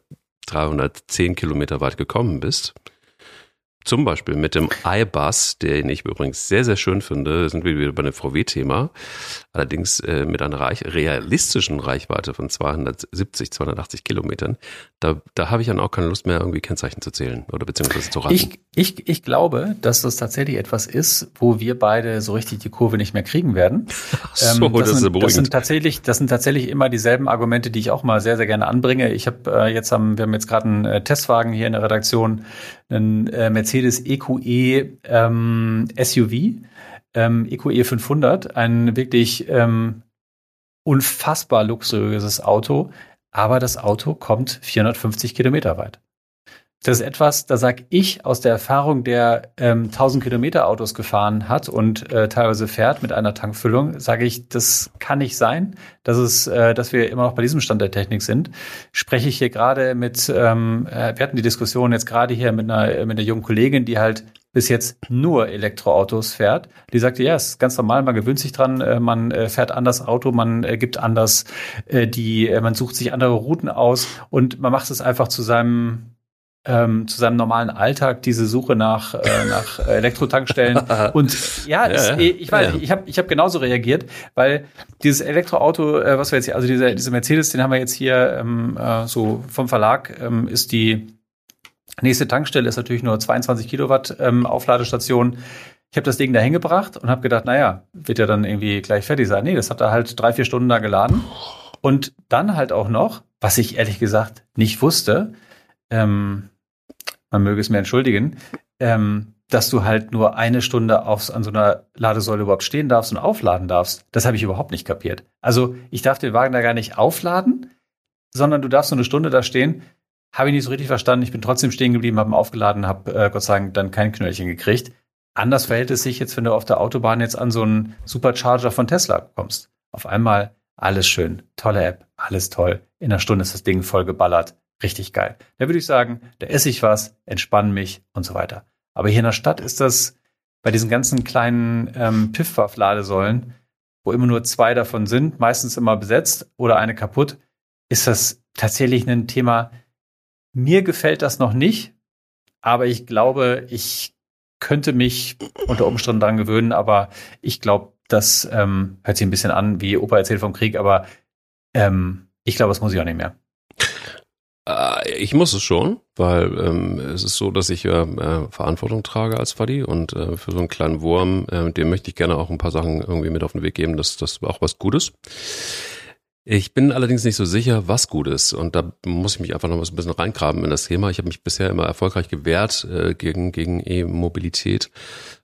310 Kilometer weit gekommen bist, zum Beispiel mit dem iBus, den ich übrigens sehr, sehr schön finde, sind wir wieder bei dem VW-Thema, allerdings äh, mit einer reich, realistischen Reichweite von 270, 280 Kilometern. Da, da habe ich dann auch keine Lust mehr, irgendwie Kennzeichen zu zählen oder beziehungsweise zu raten. Ich, ich, ich glaube, dass das tatsächlich etwas ist, wo wir beide so richtig die Kurve nicht mehr kriegen werden. so, Ähm, das, das ist sind, das sind tatsächlich, das sind tatsächlich immer dieselben Argumente, die ich auch mal sehr, sehr gerne anbringe. Ich habe äh, jetzt haben, wir haben jetzt gerade einen äh, Testwagen hier in der Redaktion, einen äh, Mercedes EQE ähm, SUV, ähm, EQE 500, ein wirklich ähm, unfassbar luxuriöses Auto, aber das Auto kommt 450 Kilometer weit. Das ist etwas, da sag ich aus der Erfahrung, der ähm, 1000 Kilometer Autos gefahren hat und äh, teilweise fährt mit einer Tankfüllung, sage ich, das kann nicht sein, dass es, äh, dass wir immer noch bei diesem Stand der Technik sind. Spreche ich hier gerade mit, ähm, äh, wir hatten die Diskussion jetzt gerade hier mit einer mit einer jungen Kollegin, die halt bis jetzt nur Elektroautos fährt. Die sagte, ja, ist ganz normal, man gewöhnt sich dran, äh, man äh, fährt anders Auto, man gibt anders die, man sucht sich andere Routen aus und man macht es einfach zu seinem ähm, zu seinem normalen Alltag diese Suche nach, äh, nach Elektrotankstellen. Und ja, es, ja. ich weiß, Ja. ich habe ich hab genauso reagiert, weil dieses Elektroauto, äh, was wir jetzt hier, also diese, diese Mercedes, den haben wir jetzt hier ähm, äh, so vom Verlag, ähm, ist die nächste Tankstelle, ist natürlich nur 22 Kilowatt ähm, Aufladestation. Ich habe das Ding da hingebracht und habe gedacht, naja, wird ja dann irgendwie gleich fertig sein. Nee, das hat er halt drei, vier Stunden da geladen. Und dann halt auch noch, was ich ehrlich gesagt nicht wusste, ähm, man möge es mir entschuldigen, ähm, dass du halt nur eine Stunde aufs, an so einer Ladesäule überhaupt stehen darfst und aufladen darfst. Das habe ich überhaupt nicht kapiert. Also ich darf den Wagen da gar nicht aufladen, sondern du darfst nur eine Stunde da stehen. Habe ich nicht so richtig verstanden. Ich bin trotzdem stehen geblieben, habe ihn aufgeladen, habe äh, Gott sei Dank dann kein Knöllchen gekriegt. Anders verhält es sich jetzt, wenn du auf der Autobahn jetzt an so einen Supercharger von Tesla kommst. Auf einmal alles schön, tolle App, alles toll. In einer Stunde ist das Ding voll geballert. Richtig geil. Da würde ich sagen, da esse ich was, entspanne mich und so weiter. Aber hier in der Stadt ist das bei diesen ganzen kleinen ähm, Piffwaff-Ladesäulen, wo immer nur zwei davon sind, meistens immer besetzt oder eine kaputt, ist das tatsächlich ein Thema. Mir gefällt das noch nicht, aber ich glaube, ich könnte mich unter Umständen daran gewöhnen, aber ich glaube, das ähm, hört sich ein bisschen an, wie Opa erzählt vom Krieg, aber ähm, ich glaube, das muss ich auch nicht mehr. Äh, Ich muss es schon, weil ähm, es ist so, dass ich äh, äh, Verantwortung trage als Faddy und äh, für so einen kleinen Wurm, äh, dem möchte ich gerne auch ein paar Sachen irgendwie mit auf den Weg geben, dass das auch was Gutes. Ich bin allerdings nicht so sicher, was gut ist. Und da muss ich mich einfach noch ein bisschen reingraben in das Thema. Ich habe mich bisher immer erfolgreich gewehrt äh, gegen, gegen E-Mobilität.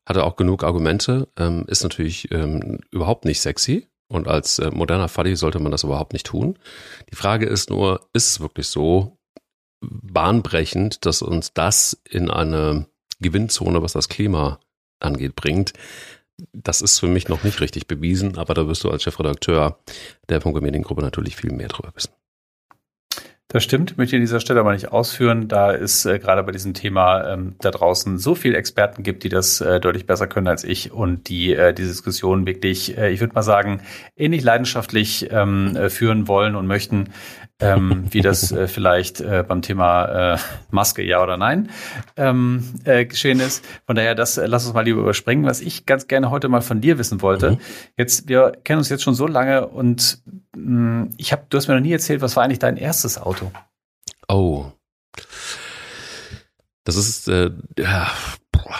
Hatte auch genug Argumente. Ähm, ist natürlich ähm, überhaupt nicht sexy. Und als äh, moderner Faddy sollte man das überhaupt nicht tun. Die Frage ist nur, ist es wirklich so bahnbrechend, dass uns das in eine Gewinnzone, was das Klima angeht, bringt? Das ist für mich noch nicht richtig bewiesen, aber da wirst du als Chefredakteur der Funke Mediengruppe natürlich viel mehr drüber wissen. Das stimmt, möchte ich an dieser Stelle aber nicht ausführen, da es äh, gerade bei diesem Thema ähm, da draußen so viele Experten gibt, die das äh, deutlich besser können als ich und die äh, die Diskussion wirklich, äh, ich würde mal sagen, ähnlich leidenschaftlich ähm, äh, führen wollen und möchten, ähm, wie das äh, vielleicht äh, beim Thema äh, Maske ja oder nein ähm, äh, geschehen ist. Von daher, das äh, lass uns mal lieber überspringen. Was ich ganz gerne heute mal von dir wissen wollte. Mhm. Jetzt, wir kennen uns jetzt schon so lange und mh, ich habe, du hast mir noch nie erzählt, was war eigentlich dein erstes Auto? Oh. Das ist, äh, ja,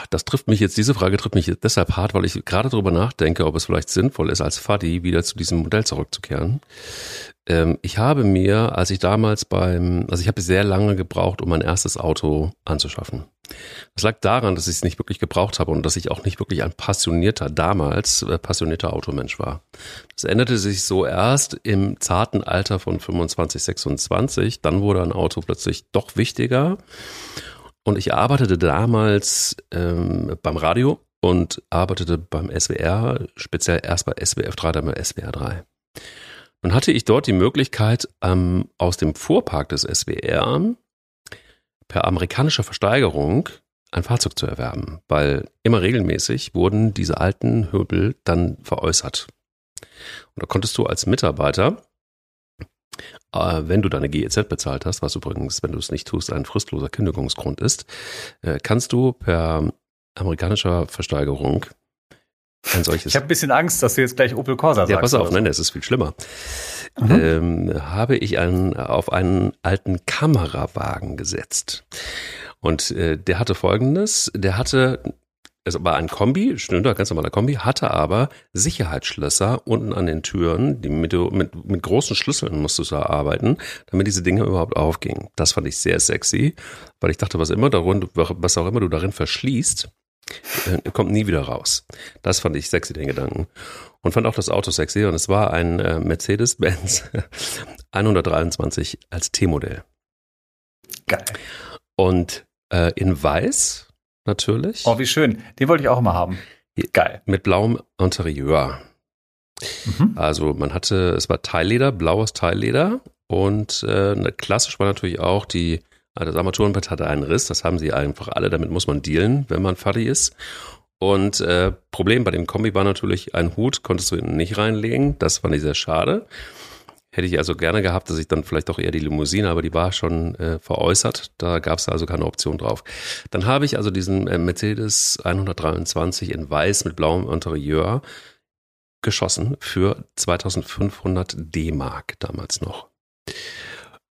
das trifft mich jetzt, diese Frage trifft mich deshalb hart, weil ich gerade darüber nachdenke, ob es vielleicht sinnvoll ist, als Faddy wieder zu diesem Modell zurückzukehren. Ähm, ich habe mir, als ich damals beim, also ich habe sehr lange gebraucht, um mein erstes Auto anzuschaffen. Das lag daran, dass ich es nicht wirklich gebraucht habe und dass ich auch nicht wirklich ein passionierter, damals äh, passionierter Automensch war. Das änderte sich so erst im zarten Alter von 25, 26. Dann wurde ein Auto plötzlich doch wichtiger. Und ich arbeitete damals ähm, beim Radio und arbeitete beim SWR, speziell erst bei SWF 3, dann bei SWR 3. Nun hatte ich dort die Möglichkeit, ähm, aus dem Fuhrpark des SWR per amerikanischer Versteigerung ein Fahrzeug zu erwerben, weil immer regelmäßig wurden diese alten Höbel dann veräußert. Und da konntest du als Mitarbeiter wenn du deine GEZ bezahlt hast, was übrigens, wenn du es nicht tust, ein fristloser Kündigungsgrund ist, äh, kannst du per amerikanischer Versteigerung ein solches. Ich habe ein bisschen Angst, dass du jetzt gleich Opel Corsa sagst. Ja, pass auf, nein, das ist viel schlimmer. Mhm. Ähm, habe ich einen, auf einen alten Kamerawagen gesetzt. Und äh, der hatte folgendes, der hatte es war ein Kombi, stimmt, ein ganz normaler Kombi, hatte aber Sicherheitsschlösser unten an den Türen, die mit, mit, mit großen Schlüsseln musstest du arbeiten, damit diese Dinge überhaupt aufgingen. Das fand ich sehr sexy, weil ich dachte, was immer darin, was auch immer du darin verschließt, äh, kommt nie wieder raus. Das fand ich sexy, den Gedanken. Und fand auch das Auto sexy und es war ein äh, Mercedes-Benz 123 als T-Modell. Geil. Und äh, in weiß natürlich. Oh, wie schön. Den wollte ich auch immer haben. Geil. Mit blauem Interieur. Mhm. Also man hatte, es war Teilleder, blaues Teilleder und äh, klassisch war natürlich auch die, das Armaturenbrett hatte einen Riss, das haben sie einfach alle, damit muss man dealen, wenn man Faddy ist. Und äh, Problem bei dem Kombi war natürlich, ein Hut konntest du nicht reinlegen, das fand ich sehr schade. Hätte ich also gerne gehabt, dass ich dann vielleicht doch eher die Limousine, aber die war schon äh, veräußert. Da gab es also keine Option drauf. Dann habe ich also diesen äh, Mercedes 123 in weiß mit blauem Interieur geschossen für 2500 D-Mark damals noch.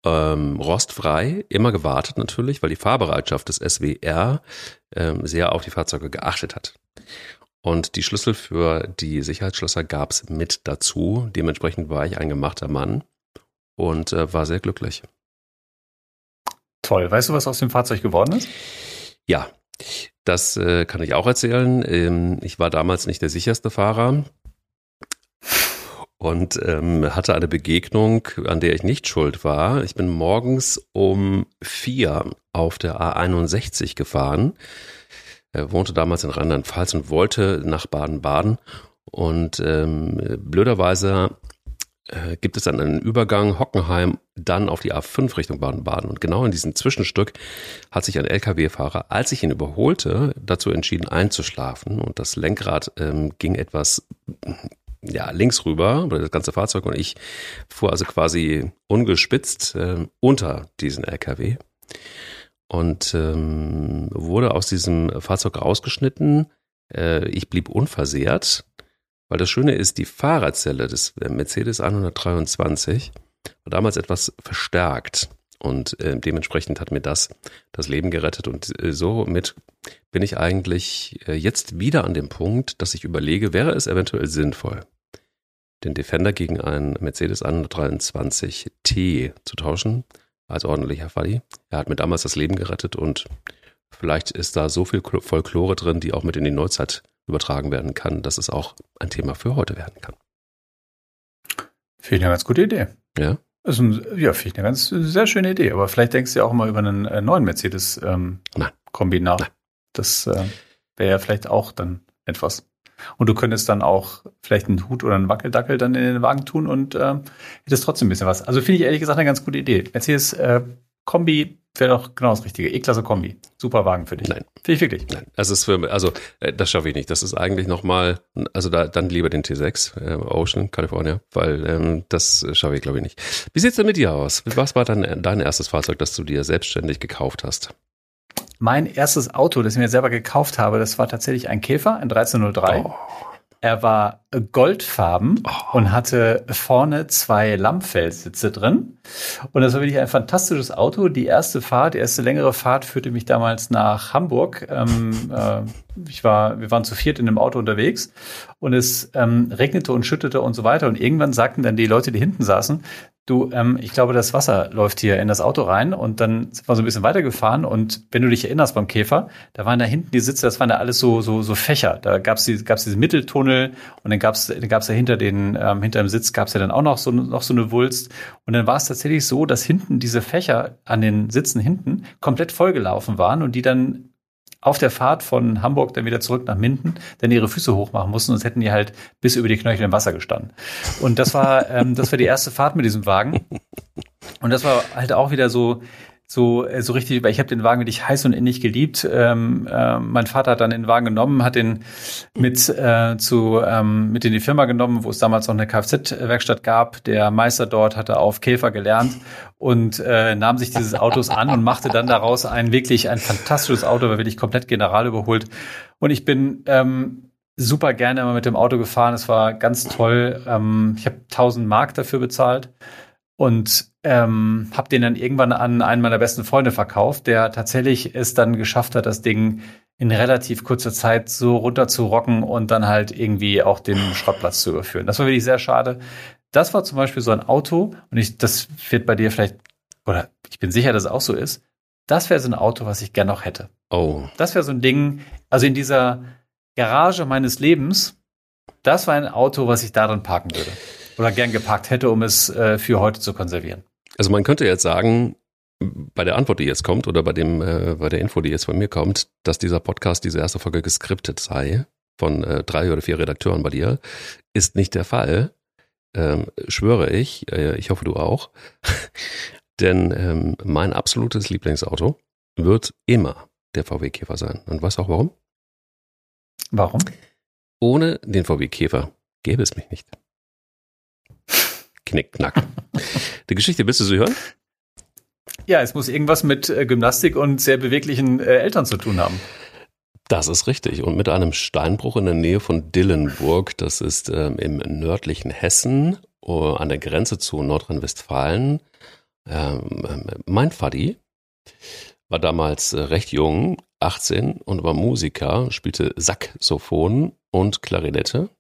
Ähm, rostfrei, immer gewartet natürlich, weil die Fahrbereitschaft des SWR ähm, sehr auf die Fahrzeuge geachtet hat. Und die Schlüssel für die Sicherheitsschlösser gab es mit dazu. Dementsprechend war ich ein gemachter Mann und äh, war sehr glücklich. Toll. Weißt du, was aus dem Fahrzeug geworden ist? Ja, das äh, kann ich auch erzählen. Ähm, ich war damals nicht der sicherste Fahrer und ähm, hatte eine Begegnung, an der ich nicht schuld war. Ich bin morgens um vier auf der A61 gefahren er wohnte damals in Rheinland-Pfalz und wollte nach Baden-Baden. Und ähm, blöderweise äh, gibt es dann einen Übergang Hockenheim dann auf die A5 Richtung Baden-Baden. Und genau in diesem Zwischenstück hat sich ein Lkw-Fahrer, als ich ihn überholte, dazu entschieden einzuschlafen. Und das Lenkrad ähm, ging etwas ja, links rüber, oder das ganze Fahrzeug, und ich fuhr also quasi ungespitzt äh, unter diesen LKW und ähm, wurde aus diesem Fahrzeug rausgeschnitten. Äh, ich blieb unversehrt, weil das Schöne ist, die Fahrerzelle des äh, Mercedes 123 war damals etwas verstärkt und äh, dementsprechend hat mir das das Leben gerettet und äh, somit bin ich eigentlich äh, jetzt wieder an dem Punkt, dass ich überlege, wäre es eventuell sinnvoll, den Defender gegen einen Mercedes 123 T zu tauschen als ordentlicher Falli. Er hat mir damals das Leben gerettet und vielleicht ist da so viel Folklore drin, die auch mit in die Neuzeit übertragen werden kann, dass es auch ein Thema für heute werden kann. Finde ich eine ganz gute Idee. Ja. ist ein, ja, finde ich eine ganz sehr schöne Idee. Aber vielleicht denkst du ja auch mal über einen äh, neuen Mercedes-Kombi ähm, nach. Nein. Das äh, wäre ja vielleicht auch dann etwas. Und du könntest dann auch vielleicht einen Hut oder einen Wackeldackel dann in den Wagen tun und äh, hättest trotzdem ein bisschen was. Also finde ich ehrlich gesagt eine ganz gute Idee. Mercedes äh, Kombi wäre doch genau das Richtige. E-Klasse Kombi. Super Wagen für dich. Nein. Finde ich wirklich. Nein. Das ist für, also, äh, das schaffe ich nicht. Das ist eigentlich nochmal, also da, dann lieber den T6, äh, Ocean, California, weil ähm, das schaffe ich, glaube ich, nicht. Wie sieht's denn mit dir aus? Was war dein, dein erstes Fahrzeug, das du dir selbstständig gekauft hast? Mein erstes Auto, das ich mir selber gekauft habe, das war tatsächlich ein Käfer, ein 1303. Oh. Er war goldfarben oh. und hatte vorne zwei Lammfeldsitze drin. Und das war wirklich ein fantastisches Auto. Die erste Fahrt, die erste längere Fahrt führte mich damals nach Hamburg. Ähm, äh, ich war, wir waren zu viert in dem Auto unterwegs und es ähm, regnete und schüttete und so weiter. Und irgendwann sagten dann die Leute, die hinten saßen, du, ähm, ich glaube, das Wasser läuft hier in das Auto rein und dann sind wir so ein bisschen weitergefahren und wenn du dich erinnerst beim Käfer, da waren da hinten die Sitze, das waren da alles so so so Fächer. Da gab's die, gab's diesen Mitteltunnel und dann gab's dann gab's ja hinter den ähm, hinter dem Sitz gab's ja dann auch noch so noch so eine Wulst und dann war es tatsächlich so, dass hinten diese Fächer an den Sitzen hinten komplett vollgelaufen waren und die dann auf der Fahrt von Hamburg dann wieder zurück nach Minden dann ihre Füße hochmachen mussten, sonst hätten die halt bis über die Knöchel im Wasser gestanden. Und das war, ähm, das war die erste Fahrt mit diesem Wagen. Und das war halt auch wieder so, so äh, so richtig, weil ich habe den Wagen wirklich heiß und innig geliebt. Ähm, äh, mein Vater hat dann den Wagen genommen, hat den mit äh, zu ähm, mit in die Firma genommen, wo es damals noch eine Kfz-Werkstatt gab. Der Meister dort hatte auf Käfer gelernt und äh, nahm sich dieses Autos an und machte dann daraus ein wirklich ein fantastisches Auto, war wirklich komplett general überholt. Und ich bin ähm, super gerne immer mit dem Auto gefahren. Es war ganz toll. Ähm, ich habe 1000 Mark dafür bezahlt und ähm, habe den dann irgendwann an einen meiner besten Freunde verkauft, der tatsächlich es dann geschafft hat, das Ding in relativ kurzer Zeit so runter zu rocken und dann halt irgendwie auch den Schrottplatz zu überführen. Das war wirklich sehr schade. Das war zum Beispiel so ein Auto und ich, das wird bei dir vielleicht, oder ich bin sicher, dass es auch so ist. Das wäre so ein Auto, was ich gerne noch hätte. Oh. Das wäre so ein Ding, also in dieser Garage meines Lebens, das war ein Auto, was ich darin parken würde. Oder gern geparkt hätte, um es äh, für heute zu konservieren. Also man könnte jetzt sagen, bei der Antwort, die jetzt kommt, oder bei dem, äh, bei der Info, die jetzt von mir kommt, dass dieser Podcast, diese erste Folge geskriptet sei von äh, drei oder vier Redakteuren bei dir, ist nicht der Fall. Ähm, schwöre ich, äh, ich hoffe du auch. Denn ähm, mein absolutes Lieblingsauto wird immer der VW Käfer sein. Und weißt du auch warum? Warum? Ohne den VW Käfer gäbe es mich nicht. Knick, knack. Die Geschichte, willst du sie hören? Ja, es muss irgendwas mit äh, Gymnastik und sehr beweglichen äh, Eltern zu tun haben. Das ist richtig. Und mit einem Steinbruch in der Nähe von Dillenburg, das ist ähm, im nördlichen Hessen, uh, an der Grenze zu Nordrhein-Westfalen. Ähm, ähm, mein Vati war damals äh, recht jung, 18 und war Musiker, spielte Saxophon und Klarinette.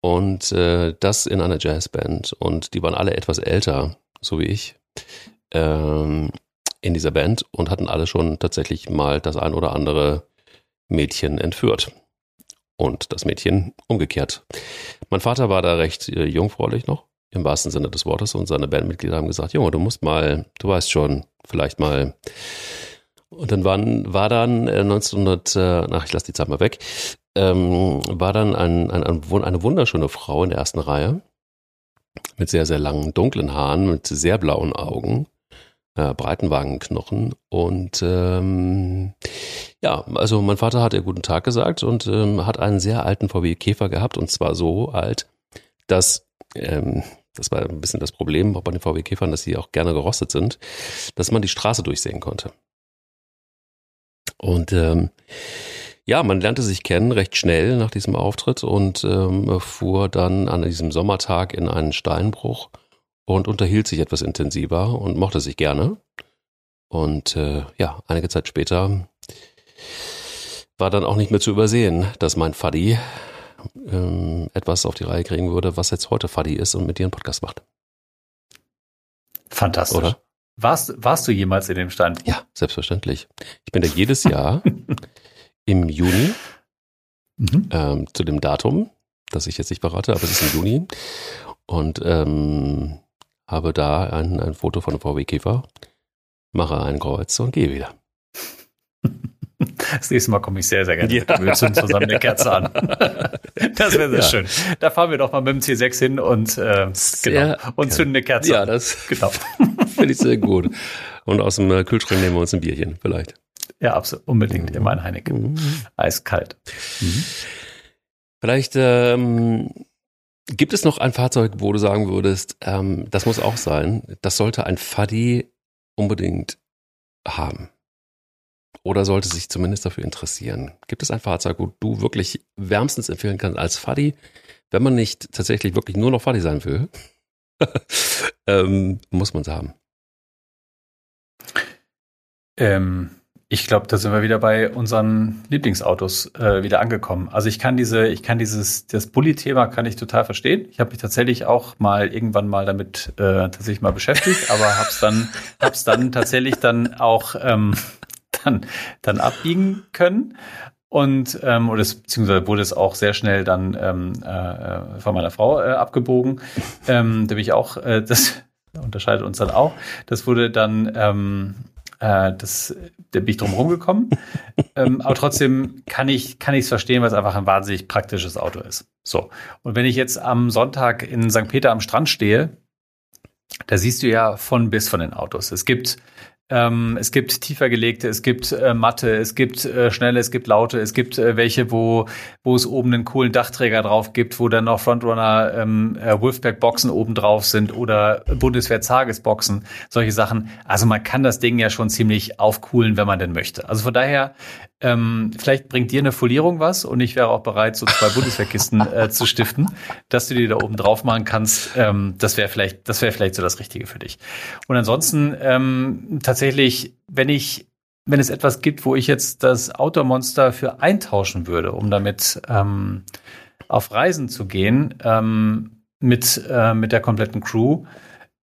Und äh, das in einer Jazzband. Und die waren alle etwas älter, so wie ich, ähm, in dieser Band und hatten alle schon tatsächlich mal das ein oder andere Mädchen entführt. Und das Mädchen umgekehrt. Mein Vater war da recht äh, jungfräulich noch, im wahrsten Sinne des Wortes. Und seine Bandmitglieder haben gesagt, Junge, du musst mal, du weißt schon, vielleicht mal und dann waren, war dann äh, 1900, äh, ach, ich lasse die Zeit mal weg, ähm, war dann ein, ein, ein, eine wunderschöne Frau in der ersten Reihe mit sehr, sehr langen, dunklen Haaren, mit sehr blauen Augen, äh, breiten Wangenknochen und ähm, ja, also mein Vater hat ihr guten Tag gesagt und ähm, hat einen sehr alten VW Käfer gehabt und zwar so alt, dass ähm, das war ein bisschen das Problem bei den VW Käfern, dass sie auch gerne gerostet sind, dass man die Straße durchsehen konnte. Und ähm, ja, man lernte sich kennen recht schnell nach diesem Auftritt und ähm, fuhr dann an diesem Sommertag in einen Steinbruch und unterhielt sich etwas intensiver und mochte sich gerne. Und äh, ja, einige Zeit später war dann auch nicht mehr zu übersehen, dass mein Faddy ähm, etwas auf die Reihe kriegen würde, was jetzt heute Faddy ist und mit dir einen Podcast macht. Fantastisch. Oder? Warst, warst du jemals in dem Stein? Ja, selbstverständlich. Ich bin da jedes Jahr im Juni mhm. ähm, zu dem Datum, das ich jetzt nicht verrate, aber es ist im Juni. Und ähm, habe da ein, ein Foto von VW Käfer, mache ein Kreuz und gehe wieder. Das nächste Mal komme ich sehr, sehr gerne. Ja. Wir zünden zusammen eine Kerze an. Das wäre sehr ja. schön. Da fahren wir doch mal mit dem C6 hin und, äh, genau, und zünden eine Kerze ja, an. Ja, das genau. finde ich sehr gut. Und aus dem Kühlschrank nehmen wir uns ein Bierchen vielleicht. Ja, absolut. Unbedingt. Mhm. Immer ein Heineken. Mhm. Eiskalt. Mhm. Vielleicht ähm, gibt es noch ein Fahrzeug, wo du sagen würdest, ähm, das muss auch sein. Das sollte ein Faddy unbedingt haben. Oder sollte sich zumindest dafür interessieren. Gibt es ein Fahrzeug, wo du wirklich wärmstens empfehlen kannst als Faddy, wenn man nicht tatsächlich wirklich nur noch Faddy sein will? ähm, muss man es haben. Ähm, ich glaube, da sind wir wieder bei unseren Lieblingsautos äh, wieder angekommen. Also ich kann diese, ich kann dieses, das Bulli-Thema kann ich total verstehen. Ich habe mich tatsächlich auch mal irgendwann mal damit äh, tatsächlich mal beschäftigt, aber hab's dann, hab's dann tatsächlich dann auch ähm, dann, dann abbiegen können. Und ähm, oder es, beziehungsweise wurde es auch sehr schnell dann ähm, äh, von meiner Frau äh, abgebogen. Ähm, da bin ich auch, äh, das unterscheidet uns dann auch. Das wurde dann ähm, äh, das, da bin ich drum rumgekommen. ähm, aber trotzdem kann ich kann ich es verstehen, weil es einfach ein wahnsinnig praktisches Auto ist. So. Und wenn ich jetzt am Sonntag in St. Peter am Strand stehe, da siehst du ja von bis von den Autos. Es gibt Ähm, es gibt tiefer gelegte, es gibt äh, matte, es gibt äh, schnelle, es gibt laute, es gibt äh, welche, wo, wo es oben einen coolen Dachträger drauf gibt, wo dann noch Frontrunner ähm, äh, Wolfpack-Boxen oben drauf sind oder Bundeswehr-Zages-Boxen, solche Sachen. Also man kann das Ding ja schon ziemlich aufcoolen, wenn man denn möchte. Also von daher, ähm, vielleicht bringt dir eine Folierung was und ich wäre auch bereit, so zwei Bundeswehrkisten äh, zu stiften, dass du die da oben drauf machen kannst. Ähm, das wäre vielleicht, das wäre vielleicht so das Richtige für dich. Und ansonsten ähm, tatsächlich, wenn ich, wenn es etwas gibt, wo ich jetzt das Outdoor-Monster für eintauschen würde, um damit ähm, auf Reisen zu gehen, ähm, mit, äh, mit der kompletten Crew,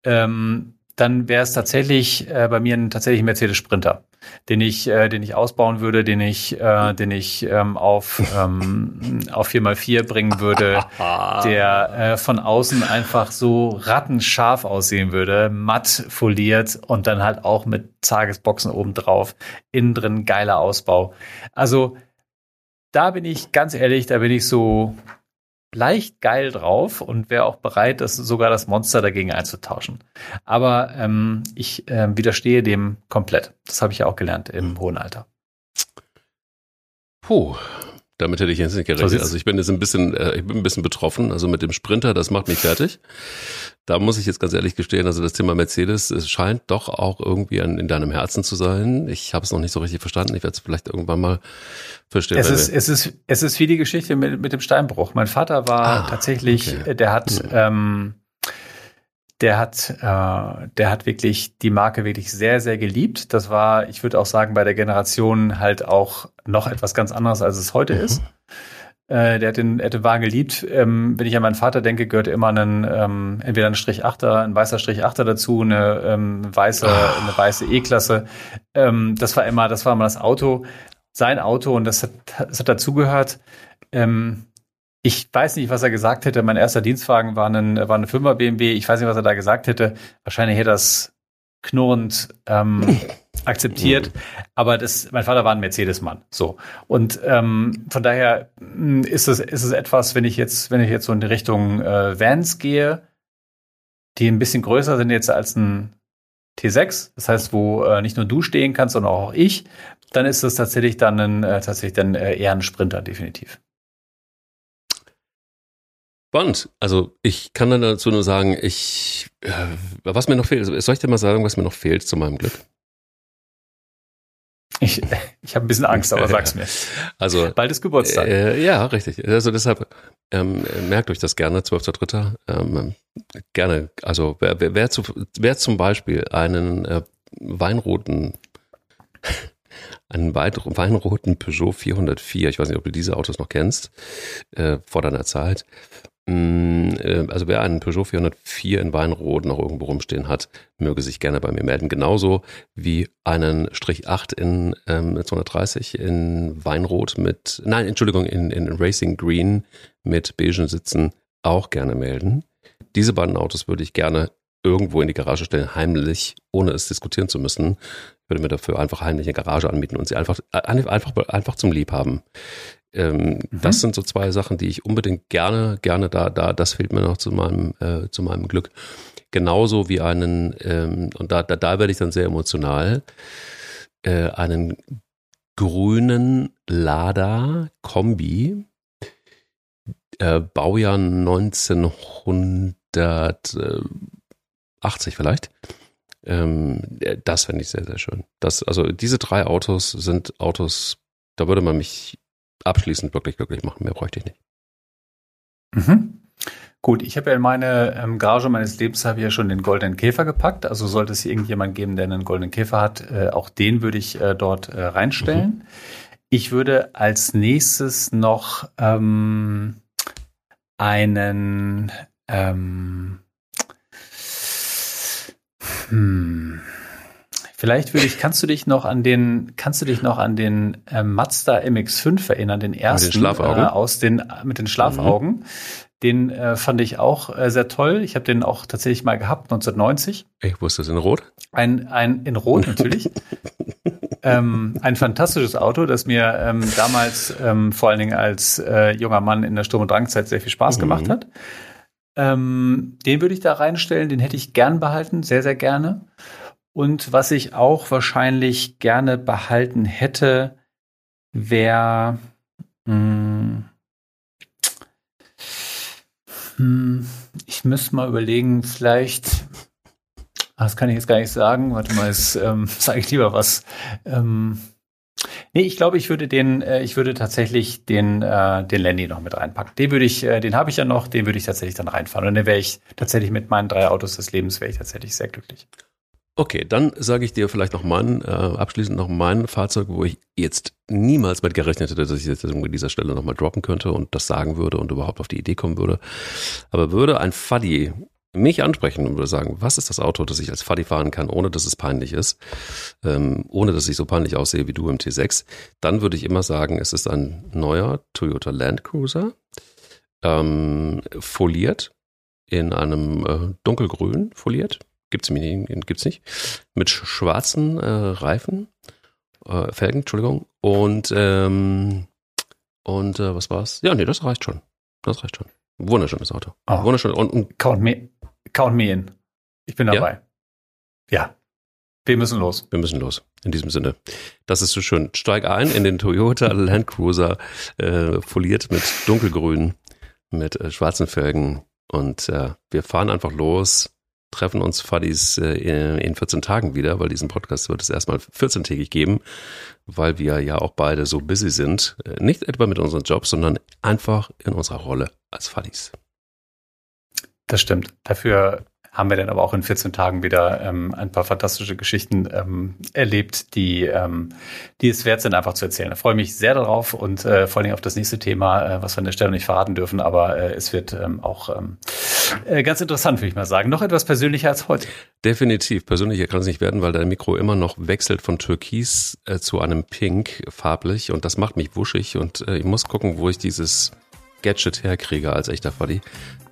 ähm, dann wäre es tatsächlich äh, bei mir ein tatsächlich Mercedes Sprinter, den ich, äh, den ich ausbauen würde, den ich, äh, den ich ähm, auf ähm, auf 4x4 bringen würde, der äh, von außen einfach so rattenscharf aussehen würde, matt foliert und dann halt auch mit Tagesboxen oben drauf, innen drin geiler Ausbau. Also da bin ich ganz ehrlich, da bin ich so leicht geil drauf und wäre auch bereit, das sogar das Monster dagegen einzutauschen. Aber ähm, ich äh, widerstehe dem komplett. Das habe ich ja auch gelernt im hohen Alter. Puh, damit hätte ich jetzt nicht gerechnet. Also ich bin jetzt ein bisschen, äh, ich bin ein bisschen betroffen. Also mit dem Sprinter, das macht mich fertig. Da muss ich jetzt ganz ehrlich gestehen, also das Thema Mercedes, es scheint doch auch irgendwie an, in deinem Herzen zu sein. Ich habe es noch nicht so richtig verstanden. Ich werde es vielleicht irgendwann mal verstehen. Es ist, es ist, es ist wie die Geschichte mit, mit dem Steinbruch. Mein Vater war ah, okay. Äh, der hat, ja. ähm, der hat, äh, der hat wirklich die Marke wirklich sehr, sehr geliebt. Das war, ich würde auch sagen, bei der Generation halt auch noch etwas ganz anderes, als es heute mhm. ist. Äh, der hat den, hat den Wagen geliebt. Ähm, wenn ich an meinen Vater denke, gehört immer ein, ähm, entweder ein Strich Achter, ein weißer Strich Achter dazu, eine ähm, weiße, oh. eine weiße E-Klasse. Ähm, das war immer, das war immer das Auto, sein Auto und das hat, das hat dazugehört. Ähm, ich weiß nicht, was er gesagt hätte. Mein erster Dienstwagen war, ein, war eine Firma BMW. Ich weiß nicht, was er da gesagt hätte. Wahrscheinlich hätte er das knurrend ähm, akzeptiert. Aber das, mein Vater war ein Mercedes-Mann. So. Und ähm, von daher hm, ist es, ist es etwas, wenn ich jetzt, wenn ich jetzt so in die Richtung äh, Vans gehe, die ein bisschen größer sind jetzt als ein T6, das heißt, wo äh, nicht nur du stehen kannst, sondern auch ich, dann ist es tatsächlich dann ein, äh, tatsächlich dann äh, eher ein Sprinter, definitiv. Spannend. Also ich kann dann dazu nur sagen, ich, äh, was mir noch fehlt, soll ich dir mal sagen, was mir noch fehlt zu meinem Glück? Ich, ich habe ein bisschen Angst, aber sag's mir. Also bald ist Geburtstag. Äh, ja, richtig. Also deshalb ähm, merkt euch das gerne, 12.3. Ähm, gerne. Also wer, wer, wer, zu, wer zum Beispiel einen äh, weinroten einen weinroten Peugeot 404, ich weiß nicht, ob du diese Autos noch kennst, äh, vor deiner Zeit, also wer einen Peugeot 404 in Weinrot noch irgendwo rumstehen hat, möge sich gerne bei mir melden. Genauso wie einen Strich 8 in ähm, 230 in Weinrot mit, nein, Entschuldigung, in, in Racing Green mit beigen Sitzen auch gerne melden. Diese beiden Autos würde ich gerne irgendwo in die Garage stellen, heimlich, ohne es diskutieren zu müssen. Ich würde mir dafür einfach heimlich eine Garage anmieten und sie einfach, äh, einfach, einfach zum Liebhaben. Ähm, mhm. Das sind so zwei Sachen, die ich unbedingt gerne, gerne da, da, das fehlt mir noch zu meinem, äh, zu meinem Glück. Genauso wie einen, ähm, und da, da, da werde ich dann sehr emotional, äh, einen grünen Lada Kombi, äh, Baujahr 1980 vielleicht. Ähm, das fände ich sehr, sehr schön. Das, also diese drei Autos sind Autos, da würde man mich abschließend wirklich glücklich machen. Mehr bräuchte ich nicht. Mhm. Gut, ich habe ja in meine ähm, Garage meines Lebens habe ich ja schon den goldenen Käfer gepackt. Also sollte es hier irgendjemand geben, der einen goldenen Käfer hat, äh, auch den würde ich äh, dort äh, reinstellen. Mhm. Ich würde als nächstes noch ähm, einen ähm, hm, Vielleicht würde ich, kannst du dich noch an den, kannst du dich noch an den äh, Mazda MX5 erinnern, den ersten mit den Schlafaugen? Äh, aus den mit den Schlafaugen. Mhm. Den äh, fand ich auch äh, sehr toll. Ich habe den auch tatsächlich mal gehabt 1990. Ich wusste es in Rot. Ein ein in Rot natürlich. ähm, ein fantastisches Auto, das mir ähm, damals ähm, vor allen Dingen als äh, junger Mann in der Sturm- und Drangzeit sehr viel Spaß mhm. gemacht hat. Ähm, den würde ich da reinstellen, den hätte ich gern behalten, sehr, sehr gerne. Und was ich auch wahrscheinlich gerne behalten hätte, wäre hm, hm, ich müsste mal überlegen, vielleicht, ah, das kann ich jetzt gar nicht sagen, warte mal, jetzt ähm, sage ich lieber was. Ähm, Nee, ich glaube, ich würde den, äh, ich würde tatsächlich den, äh, den Landy noch mit reinpacken. Den würde ich, äh, den habe ich ja noch, den würde ich tatsächlich dann reinfahren. Und dann wäre ich tatsächlich mit meinen drei Autos des Lebens wäre ich tatsächlich sehr glücklich. Okay, dann sage ich dir vielleicht noch mein, äh, abschließend noch mein Fahrzeug, wo ich jetzt niemals mit gerechnet hätte, dass ich jetzt an dieser Stelle nochmal droppen könnte und das sagen würde und überhaupt auf die Idee kommen würde. Aber würde ein Fuddy mich ansprechen und würde sagen, was ist das Auto, das ich als Fuddy fahren kann, ohne dass es peinlich ist, ähm, ohne dass ich so peinlich aussehe wie du im T6, dann würde ich immer sagen, es ist ein neuer Toyota Land Cruiser, ähm, foliert, in einem äh, dunkelgrün foliert, gibt's nicht, gibt's nicht, mit schwarzen äh, Reifen, äh, Felgen, Entschuldigung, und ähm, und äh, was war's? Ja, nee, das reicht schon. Das reicht schon. Wunderschönes Auto. Oh. Wunderschön. Und, und Count me, count me in. Ich bin dabei. Ja. ja. Wir müssen los. Wir müssen los. In diesem Sinne. Das ist so schön. Steig ein in den Toyota Land Cruiser, äh, foliert mit dunkelgrün, mit äh, schwarzen Felgen. Und äh, wir fahren einfach los treffen uns Fuddies äh, in 14 Tagen wieder, weil diesen Podcast wird es erstmal 14-tägig geben, weil wir ja auch beide so busy sind. Äh, nicht etwa mit unseren Jobs, sondern einfach in unserer Rolle als Fuddies. Das stimmt. Dafür haben wir dann aber auch in 14 Tagen wieder ähm, ein paar fantastische Geschichten ähm, erlebt, die, ähm, die es wert sind, einfach zu erzählen. Ich freue mich sehr darauf und äh, vor allem auf das nächste Thema, äh, was wir an der Stelle nicht verraten dürfen, aber äh, es wird ähm, auch ähm, äh, ganz interessant, würde ich mal sagen. Noch etwas persönlicher als heute. Definitiv. Persönlicher kann es nicht werden, weil dein Mikro immer noch wechselt von Türkis äh, zu einem Pink farblich und das macht mich wuschig und äh, ich muss gucken, wo ich dieses Gadget herkriege als echter Fuddy.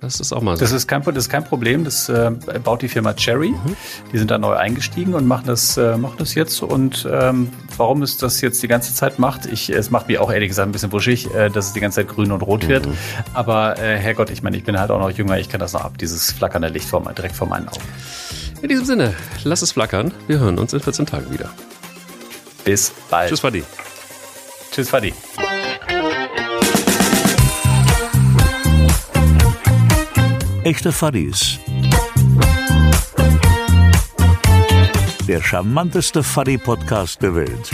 Das ist auch mal so. Das ist kein, das ist kein Problem. Das äh, baut die Firma Cherry. Mhm. Die sind da neu eingestiegen und machen das, äh, machen das jetzt. Und ähm, warum es das jetzt die ganze Zeit macht, ich, es macht mich auch ehrlich gesagt ein bisschen wuschig, äh, dass es die ganze Zeit grün und rot mhm. wird. Aber äh, Herrgott, ich meine, ich bin halt auch noch jünger, ich kann das noch ab, dieses flackernde Licht vor, direkt vor meinen Augen. In diesem Sinne, lass es flackern. Wir hören uns in 14 Tagen wieder. Bis bald. Tschüss, Fadi. Tschüss, Fadi. Echte Faris. Der charmanteste Fari-Podcast der Welt.